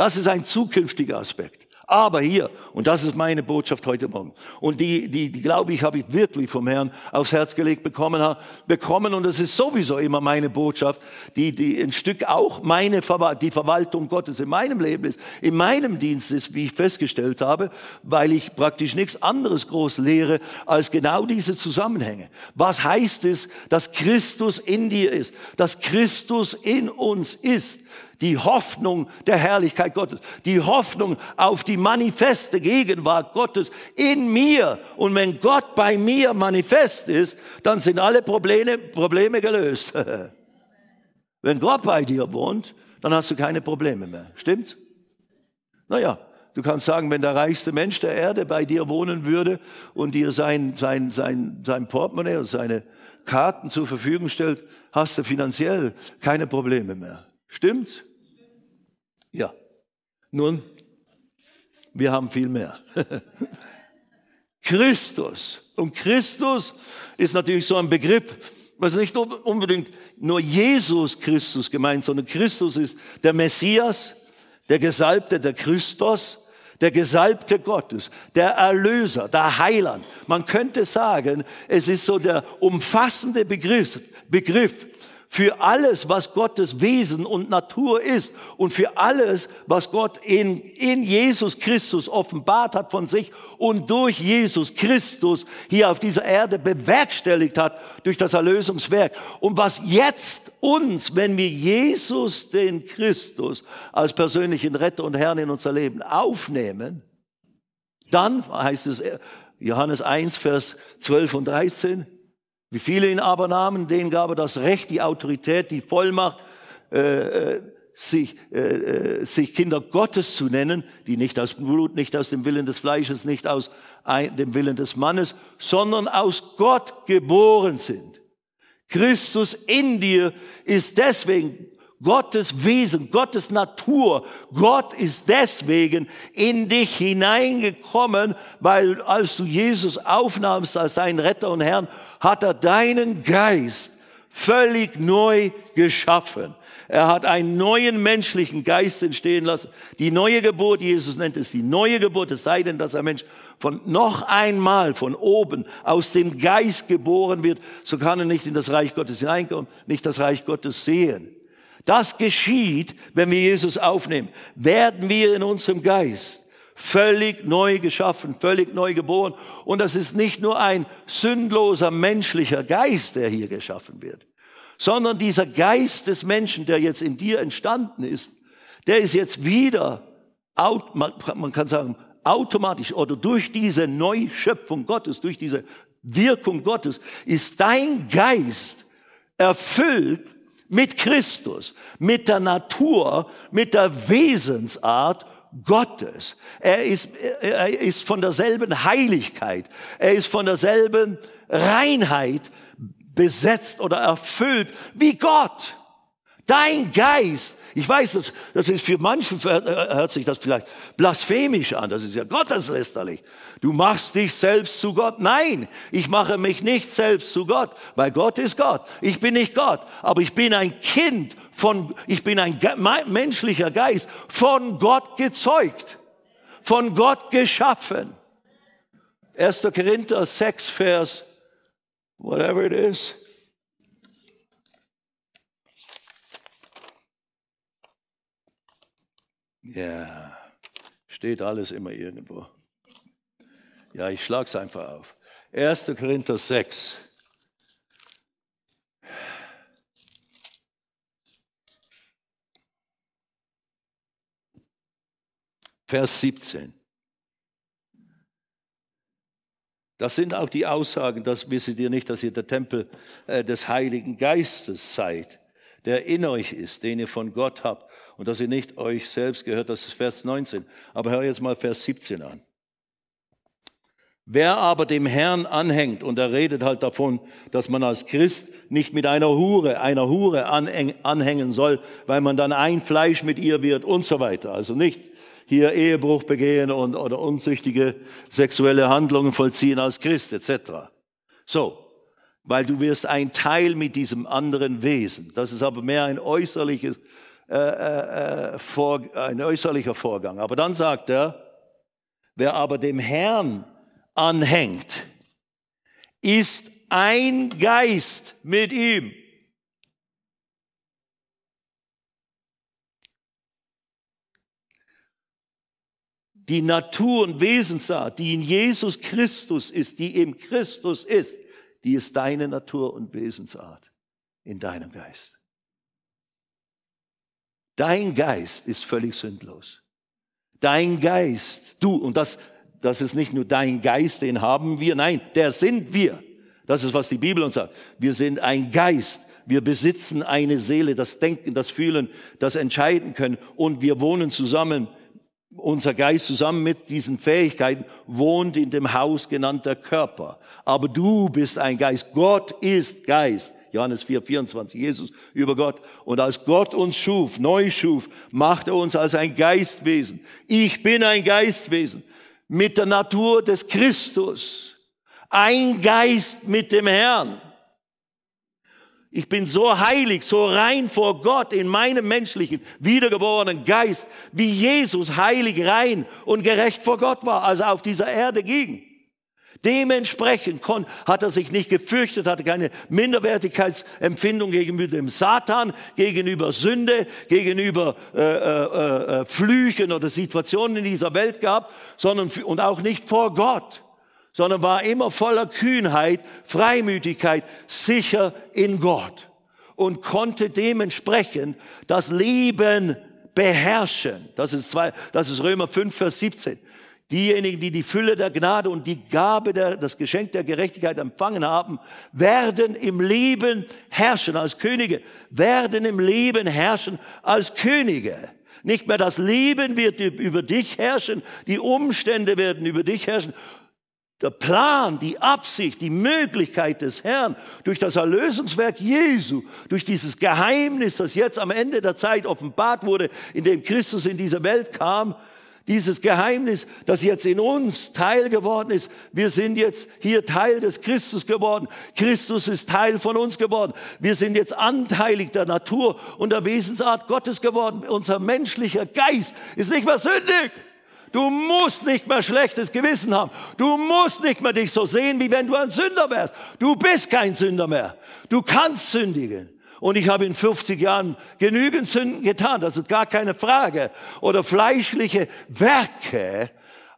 Das ist ein zukünftiger Aspekt. Aber hier, und das ist meine Botschaft heute Morgen, und die, die, die glaube ich, habe ich wirklich vom Herrn aufs Herz gelegt bekommen, bekommen, und das ist sowieso immer meine Botschaft, die, die ein Stück auch meine, die Verwaltung Gottes in meinem Leben ist, in meinem Dienst ist, wie ich festgestellt habe, weil ich praktisch nichts anderes groß lehre, als genau diese Zusammenhänge. Was heißt es, dass Christus in dir ist, dass Christus in uns ist? Die Hoffnung der Herrlichkeit Gottes, die Hoffnung auf die manifeste Gegenwart Gottes in mir. Und wenn Gott bei mir manifest ist, dann sind alle Probleme, Probleme gelöst. wenn Gott bei dir wohnt, dann hast du keine Probleme mehr. Stimmt's? Naja, du kannst sagen, wenn der reichste Mensch der Erde bei dir wohnen würde und dir sein, sein, sein, sein Portemonnaie und seine Karten zur Verfügung stellt, hast du finanziell keine Probleme mehr. Stimmt's? Ja. Nun, wir haben viel mehr. Christus. Und Christus ist natürlich so ein Begriff, was nicht unbedingt nur Jesus Christus gemeint, sondern Christus ist der Messias, der Gesalbte, der Christus, der Gesalbte Gottes, der Erlöser, der Heiland. Man könnte sagen, es ist so der umfassende Begriff, Begriff für alles, was Gottes Wesen und Natur ist und für alles, was Gott in, in Jesus Christus offenbart hat von sich und durch Jesus Christus hier auf dieser Erde bewerkstelligt hat durch das Erlösungswerk. Und was jetzt uns, wenn wir Jesus, den Christus, als persönlichen Retter und Herrn in unser Leben aufnehmen, dann heißt es Johannes 1, Vers 12 und 13, wie viele ihn aber nahmen, denen gab er das Recht, die Autorität, die Vollmacht, äh, äh sich, äh, äh, sich Kinder Gottes zu nennen, die nicht aus Blut, nicht aus dem Willen des Fleisches, nicht aus dem Willen des Mannes, sondern aus Gott geboren sind. Christus in dir ist deswegen Gottes Wesen, Gottes Natur. Gott ist deswegen in dich hineingekommen, weil als du Jesus aufnahmst als deinen Retter und Herrn, hat er deinen Geist völlig neu geschaffen. Er hat einen neuen menschlichen Geist entstehen lassen. Die neue Geburt, Jesus nennt es die neue Geburt, es sei denn, dass ein Mensch von noch einmal von oben aus dem Geist geboren wird, so kann er nicht in das Reich Gottes hineinkommen, nicht das Reich Gottes sehen. Das geschieht, wenn wir Jesus aufnehmen. Werden wir in unserem Geist völlig neu geschaffen, völlig neu geboren. Und das ist nicht nur ein sündloser menschlicher Geist, der hier geschaffen wird, sondern dieser Geist des Menschen, der jetzt in dir entstanden ist, der ist jetzt wieder, man kann sagen, automatisch oder durch diese Neuschöpfung Gottes, durch diese Wirkung Gottes, ist dein Geist erfüllt mit Christus, mit der Natur, mit der Wesensart Gottes. Er ist, er ist von derselben Heiligkeit, er ist von derselben Reinheit besetzt oder erfüllt wie Gott. Dein Geist ich weiß, das, das ist für manche, äh, hört sich das vielleicht blasphemisch an. Das ist ja gotteslästerlich. Du machst dich selbst zu Gott. Nein, ich mache mich nicht selbst zu Gott, weil Gott ist Gott. Ich bin nicht Gott, aber ich bin ein Kind von, ich bin ein menschlicher Geist von Gott gezeugt, von Gott geschaffen. 1. Korinther 6, Vers, whatever it is. Ja, steht alles immer irgendwo. Ja, ich schlage es einfach auf. 1. Korinther 6. Vers 17. Das sind auch die Aussagen, das wisset ihr nicht, dass ihr der Tempel äh, des Heiligen Geistes seid, der in euch ist, den ihr von Gott habt und dass ihr nicht euch selbst gehört, das ist Vers 19. Aber hör jetzt mal Vers 17 an. Wer aber dem Herrn anhängt, und er redet halt davon, dass man als Christ nicht mit einer Hure, einer Hure anhängen soll, weil man dann ein Fleisch mit ihr wird und so weiter. Also nicht hier Ehebruch begehen und, oder unzüchtige sexuelle Handlungen vollziehen als Christ etc. So, weil du wirst ein Teil mit diesem anderen Wesen. Das ist aber mehr ein äußerliches, äh, äh, äh vor, ein äußerlicher Vorgang. Aber dann sagt er, wer aber dem Herrn anhängt, ist ein Geist mit ihm. Die Natur und Wesensart, die in Jesus Christus ist, die im Christus ist, die ist deine Natur und Wesensart in deinem Geist. Dein Geist ist völlig sündlos. Dein Geist, du, und das das ist nicht nur dein Geist, den haben wir, nein, der sind wir. Das ist, was die Bibel uns sagt. Wir sind ein Geist. Wir besitzen eine Seele, das Denken, das Fühlen, das Entscheiden können. Und wir wohnen zusammen, unser Geist zusammen mit diesen Fähigkeiten wohnt in dem Haus genannter Körper. Aber du bist ein Geist. Gott ist Geist. Johannes 4, 24, Jesus über Gott. Und als Gott uns schuf, neu schuf, macht er uns als ein Geistwesen. Ich bin ein Geistwesen mit der Natur des Christus. Ein Geist mit dem Herrn. Ich bin so heilig, so rein vor Gott in meinem menschlichen, wiedergeborenen Geist, wie Jesus heilig, rein und gerecht vor Gott war, als er auf dieser Erde ging. Dementsprechend hat er sich nicht gefürchtet, hatte keine Minderwertigkeitsempfindung gegenüber dem Satan, gegenüber Sünde, gegenüber äh, äh, äh, Flüchen oder Situationen in dieser Welt gehabt, sondern und auch nicht vor Gott, sondern war immer voller Kühnheit, Freimütigkeit, sicher in Gott und konnte dementsprechend das Leben beherrschen. Das ist, zwei, das ist Römer 5, Vers 17. Diejenigen, die die Fülle der Gnade und die Gabe, der, das Geschenk der Gerechtigkeit empfangen haben, werden im Leben herrschen als Könige, werden im Leben herrschen als Könige. Nicht mehr das Leben wird über dich herrschen, die Umstände werden über dich herrschen, der Plan, die Absicht, die Möglichkeit des Herrn durch das Erlösungswerk Jesu, durch dieses Geheimnis, das jetzt am Ende der Zeit offenbart wurde, in dem Christus in diese Welt kam, dieses Geheimnis, das jetzt in uns Teil geworden ist. Wir sind jetzt hier Teil des Christus geworden. Christus ist Teil von uns geworden. Wir sind jetzt anteilig der Natur und der Wesensart Gottes geworden. Unser menschlicher Geist ist nicht mehr sündig. Du musst nicht mehr schlechtes Gewissen haben. Du musst nicht mehr dich so sehen, wie wenn du ein Sünder wärst. Du bist kein Sünder mehr. Du kannst sündigen. Und ich habe in 50 Jahren genügend Sünden getan, das ist gar keine Frage. Oder fleischliche Werke.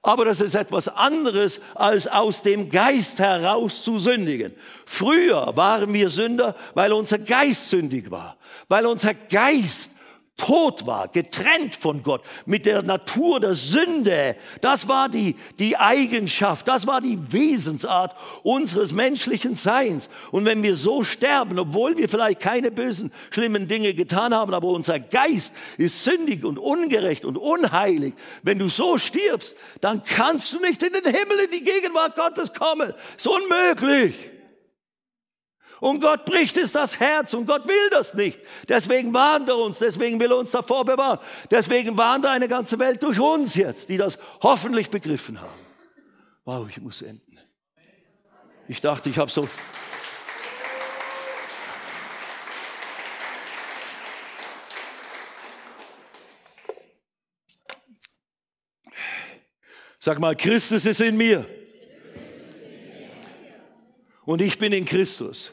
Aber das ist etwas anderes, als aus dem Geist heraus zu sündigen. Früher waren wir Sünder, weil unser Geist sündig war, weil unser Geist tot war, getrennt von Gott, mit der Natur der Sünde. Das war die, die Eigenschaft, das war die Wesensart unseres menschlichen Seins. Und wenn wir so sterben, obwohl wir vielleicht keine bösen, schlimmen Dinge getan haben, aber unser Geist ist sündig und ungerecht und unheilig, wenn du so stirbst, dann kannst du nicht in den Himmel, in die Gegenwart Gottes kommen. Ist unmöglich. Und Gott bricht es das Herz und Gott will das nicht. Deswegen warnt er uns, deswegen will er uns davor bewahren. Deswegen warnt er eine ganze Welt durch uns jetzt, die das hoffentlich begriffen haben. Wow, ich muss enden. Ich dachte, ich habe so... Sag mal, Christus ist in mir. Und ich bin in Christus.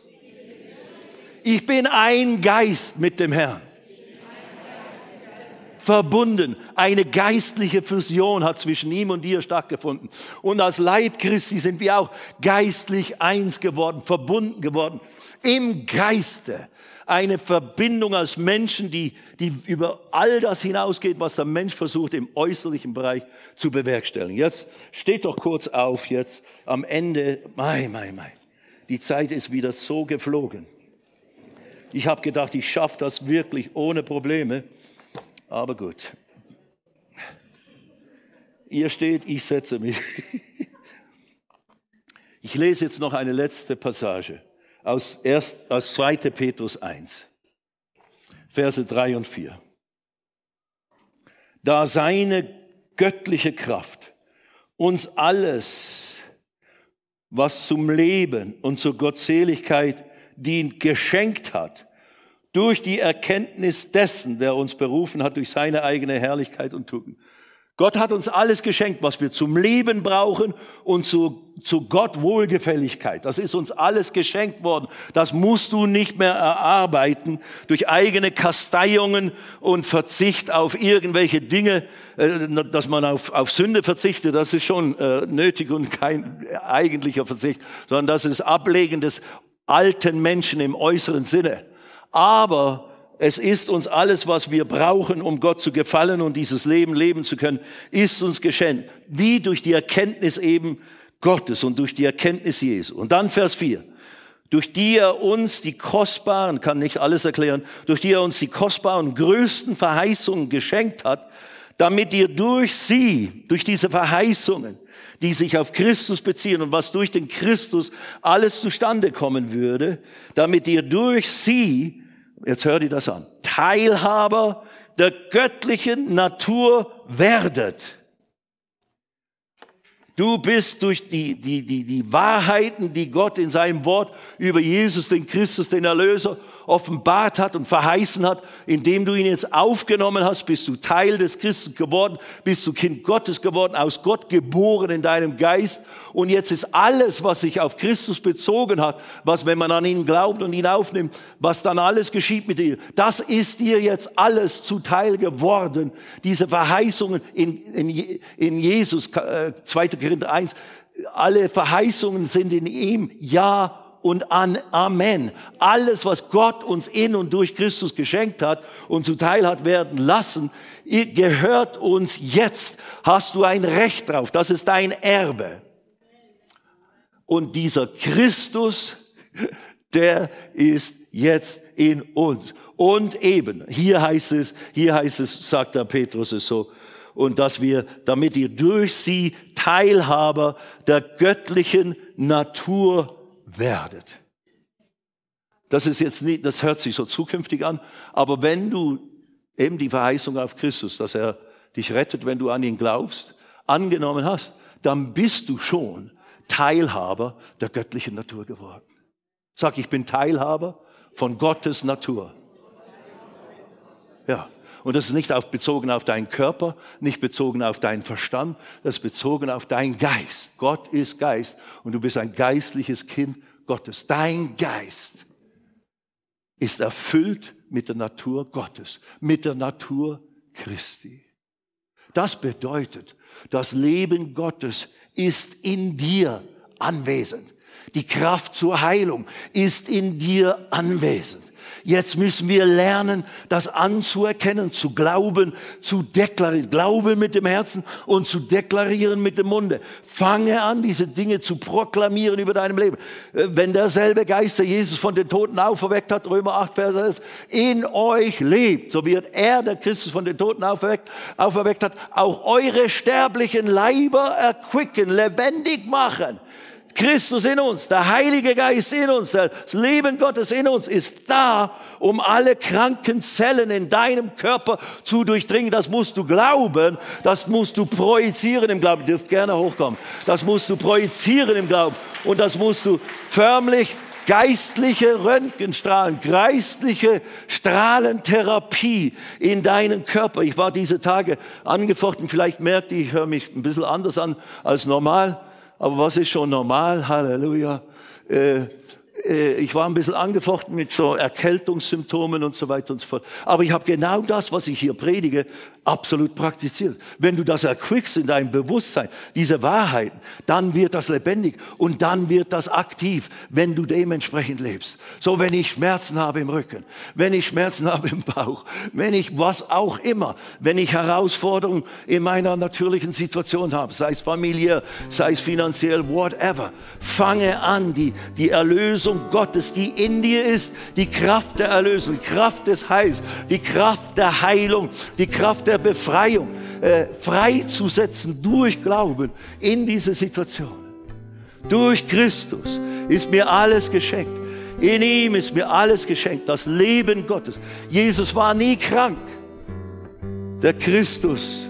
Ich bin ein Geist mit dem Herrn. Verbunden. Eine geistliche Fusion hat zwischen ihm und dir stattgefunden. Und als Leib Christi sind wir auch geistlich eins geworden, verbunden geworden. Im Geiste. Eine Verbindung als Menschen, die, die über all das hinausgeht, was der Mensch versucht im äußerlichen Bereich zu bewerkstelligen. Jetzt steht doch kurz auf, jetzt am Ende, mai, mai, mai. Die Zeit ist wieder so geflogen. Ich habe gedacht, ich schaffe das wirklich ohne Probleme. Aber gut. Ihr steht, ich setze mich. Ich lese jetzt noch eine letzte Passage aus, erst, aus 2. Petrus 1, Verse 3 und 4. Da seine göttliche Kraft uns alles, was zum Leben und zur Gottseligkeit dient, geschenkt hat, durch die Erkenntnis dessen, der uns berufen hat, durch seine eigene Herrlichkeit und Tugend. Gott hat uns alles geschenkt, was wir zum Leben brauchen und zu, zu Gott Wohlgefälligkeit. Das ist uns alles geschenkt worden. Das musst du nicht mehr erarbeiten durch eigene Kasteiungen und Verzicht auf irgendwelche Dinge, äh, dass man auf, auf Sünde verzichtet. Das ist schon äh, nötig und kein eigentlicher Verzicht, sondern das ist Ablegen des alten Menschen im äußeren Sinne. Aber es ist uns alles, was wir brauchen, um Gott zu gefallen und dieses Leben leben zu können, ist uns geschenkt. Wie durch die Erkenntnis eben Gottes und durch die Erkenntnis Jesu. Und dann Vers 4. Durch die er uns die kostbaren, kann nicht alles erklären, durch die er uns die kostbaren, größten Verheißungen geschenkt hat, damit ihr durch sie, durch diese Verheißungen, die sich auf Christus beziehen und was durch den Christus alles zustande kommen würde, damit ihr durch sie jetzt hört ihr das an, Teilhaber der göttlichen Natur werdet. Du bist durch die, die, die, die Wahrheiten, die Gott in seinem Wort über Jesus, den Christus, den Erlöser offenbart hat und verheißen hat, indem du ihn jetzt aufgenommen hast, bist du Teil des Christus geworden, bist du Kind Gottes geworden, aus Gott geboren in deinem Geist. Und jetzt ist alles, was sich auf Christus bezogen hat, was, wenn man an ihn glaubt und ihn aufnimmt, was dann alles geschieht mit dir, das ist dir jetzt alles zuteil geworden. Diese Verheißungen in, in, in Jesus, äh, 2. Korinther 1, alle Verheißungen sind in ihm Ja und an Amen. Alles, was Gott uns in und durch Christus geschenkt hat und zuteil hat werden lassen, gehört uns jetzt. Hast du ein Recht drauf. Das ist dein Erbe. Und dieser Christus, der ist jetzt in uns. Und eben, hier heißt es, hier heißt es, sagt der Petrus es so, und dass wir, damit ihr durch sie Teilhaber der göttlichen Natur werdet. Das ist jetzt nicht, das hört sich so zukünftig an, aber wenn du eben die Verheißung auf Christus, dass er dich rettet, wenn du an ihn glaubst, angenommen hast, dann bist du schon Teilhaber der göttlichen Natur geworden. Sag, ich bin Teilhaber von Gottes Natur. Ja. Und das ist nicht auf, bezogen auf deinen Körper, nicht bezogen auf deinen Verstand, das ist bezogen auf deinen Geist. Gott ist Geist und du bist ein geistliches Kind Gottes. Dein Geist ist erfüllt mit der Natur Gottes, mit der Natur Christi. Das bedeutet, das Leben Gottes ist in dir anwesend. Die Kraft zur Heilung ist in dir anwesend. Jetzt müssen wir lernen, das anzuerkennen, zu glauben, zu deklarieren. Glaube mit dem Herzen und zu deklarieren mit dem Munde. Fange an, diese Dinge zu proklamieren über deinem Leben. Äh, wenn derselbe Geist, der Jesus von den Toten auferweckt hat, Römer 8, Vers 11, in euch lebt, so wird er, der Christus von den Toten auferweckt, auferweckt hat, auch eure sterblichen Leiber erquicken, lebendig machen. Christus in uns, der Heilige Geist in uns, das Leben Gottes in uns ist da, um alle kranken Zellen in deinem Körper zu durchdringen. Das musst du glauben, das musst du projizieren im Glauben. Ihr dürft gerne hochkommen. Das musst du projizieren im Glauben und das musst du förmlich geistliche Röntgenstrahlen, geistliche Strahlentherapie in deinen Körper. Ich war diese Tage angefochten, vielleicht merkt ihr, ich höre mich ein bisschen anders an als normal. Aber was ist schon normal? Halleluja. Äh, äh, ich war ein bisschen angefochten mit so Erkältungssymptomen und so weiter und so fort. Aber ich habe genau das, was ich hier predige, absolut praktiziert. Wenn du das erquickst in deinem Bewusstsein, diese Wahrheiten, dann wird das lebendig und dann wird das aktiv, wenn du dementsprechend lebst. So, wenn ich Schmerzen habe im Rücken, wenn ich Schmerzen habe im Bauch, wenn ich was auch immer, wenn ich Herausforderungen in meiner natürlichen Situation habe, sei es familiär, sei es finanziell, whatever, fange an, die, die Erlösung Gottes, die in dir ist, die Kraft der Erlösung, die Kraft des Heils, die Kraft der Heilung, die Kraft der Befreiung, äh, freizusetzen durch Glauben in diese Situation. Durch Christus ist mir alles geschenkt. In ihm ist mir alles geschenkt, das Leben Gottes. Jesus war nie krank. Der Christus,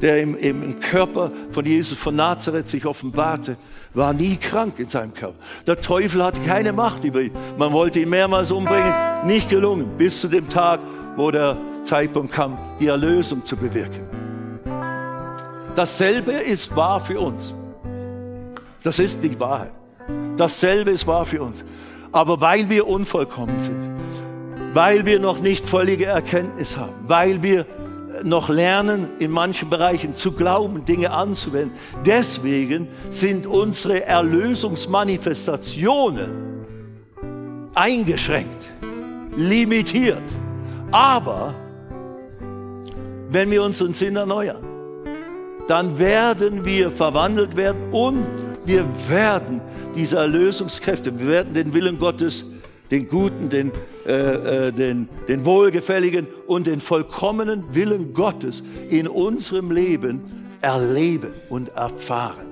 der im, im Körper von Jesus von Nazareth sich offenbarte, war nie krank in seinem Körper. Der Teufel hatte keine Macht über ihn. Man wollte ihn mehrmals umbringen, nicht gelungen, bis zu dem Tag, wo der Zeitpunkt kam, die Erlösung zu bewirken. Dasselbe ist wahr für uns. Das ist die Wahrheit. Dasselbe ist wahr für uns. Aber weil wir unvollkommen sind, weil wir noch nicht völlige Erkenntnis haben, weil wir noch lernen, in manchen Bereichen zu glauben, Dinge anzuwenden. Deswegen sind unsere Erlösungsmanifestationen eingeschränkt, limitiert. Aber wenn wir unseren Sinn erneuern, dann werden wir verwandelt werden und wir werden diese Erlösungskräfte, wir werden den Willen Gottes den guten, den, äh, äh, den, den wohlgefälligen und den vollkommenen Willen Gottes in unserem Leben erleben und erfahren.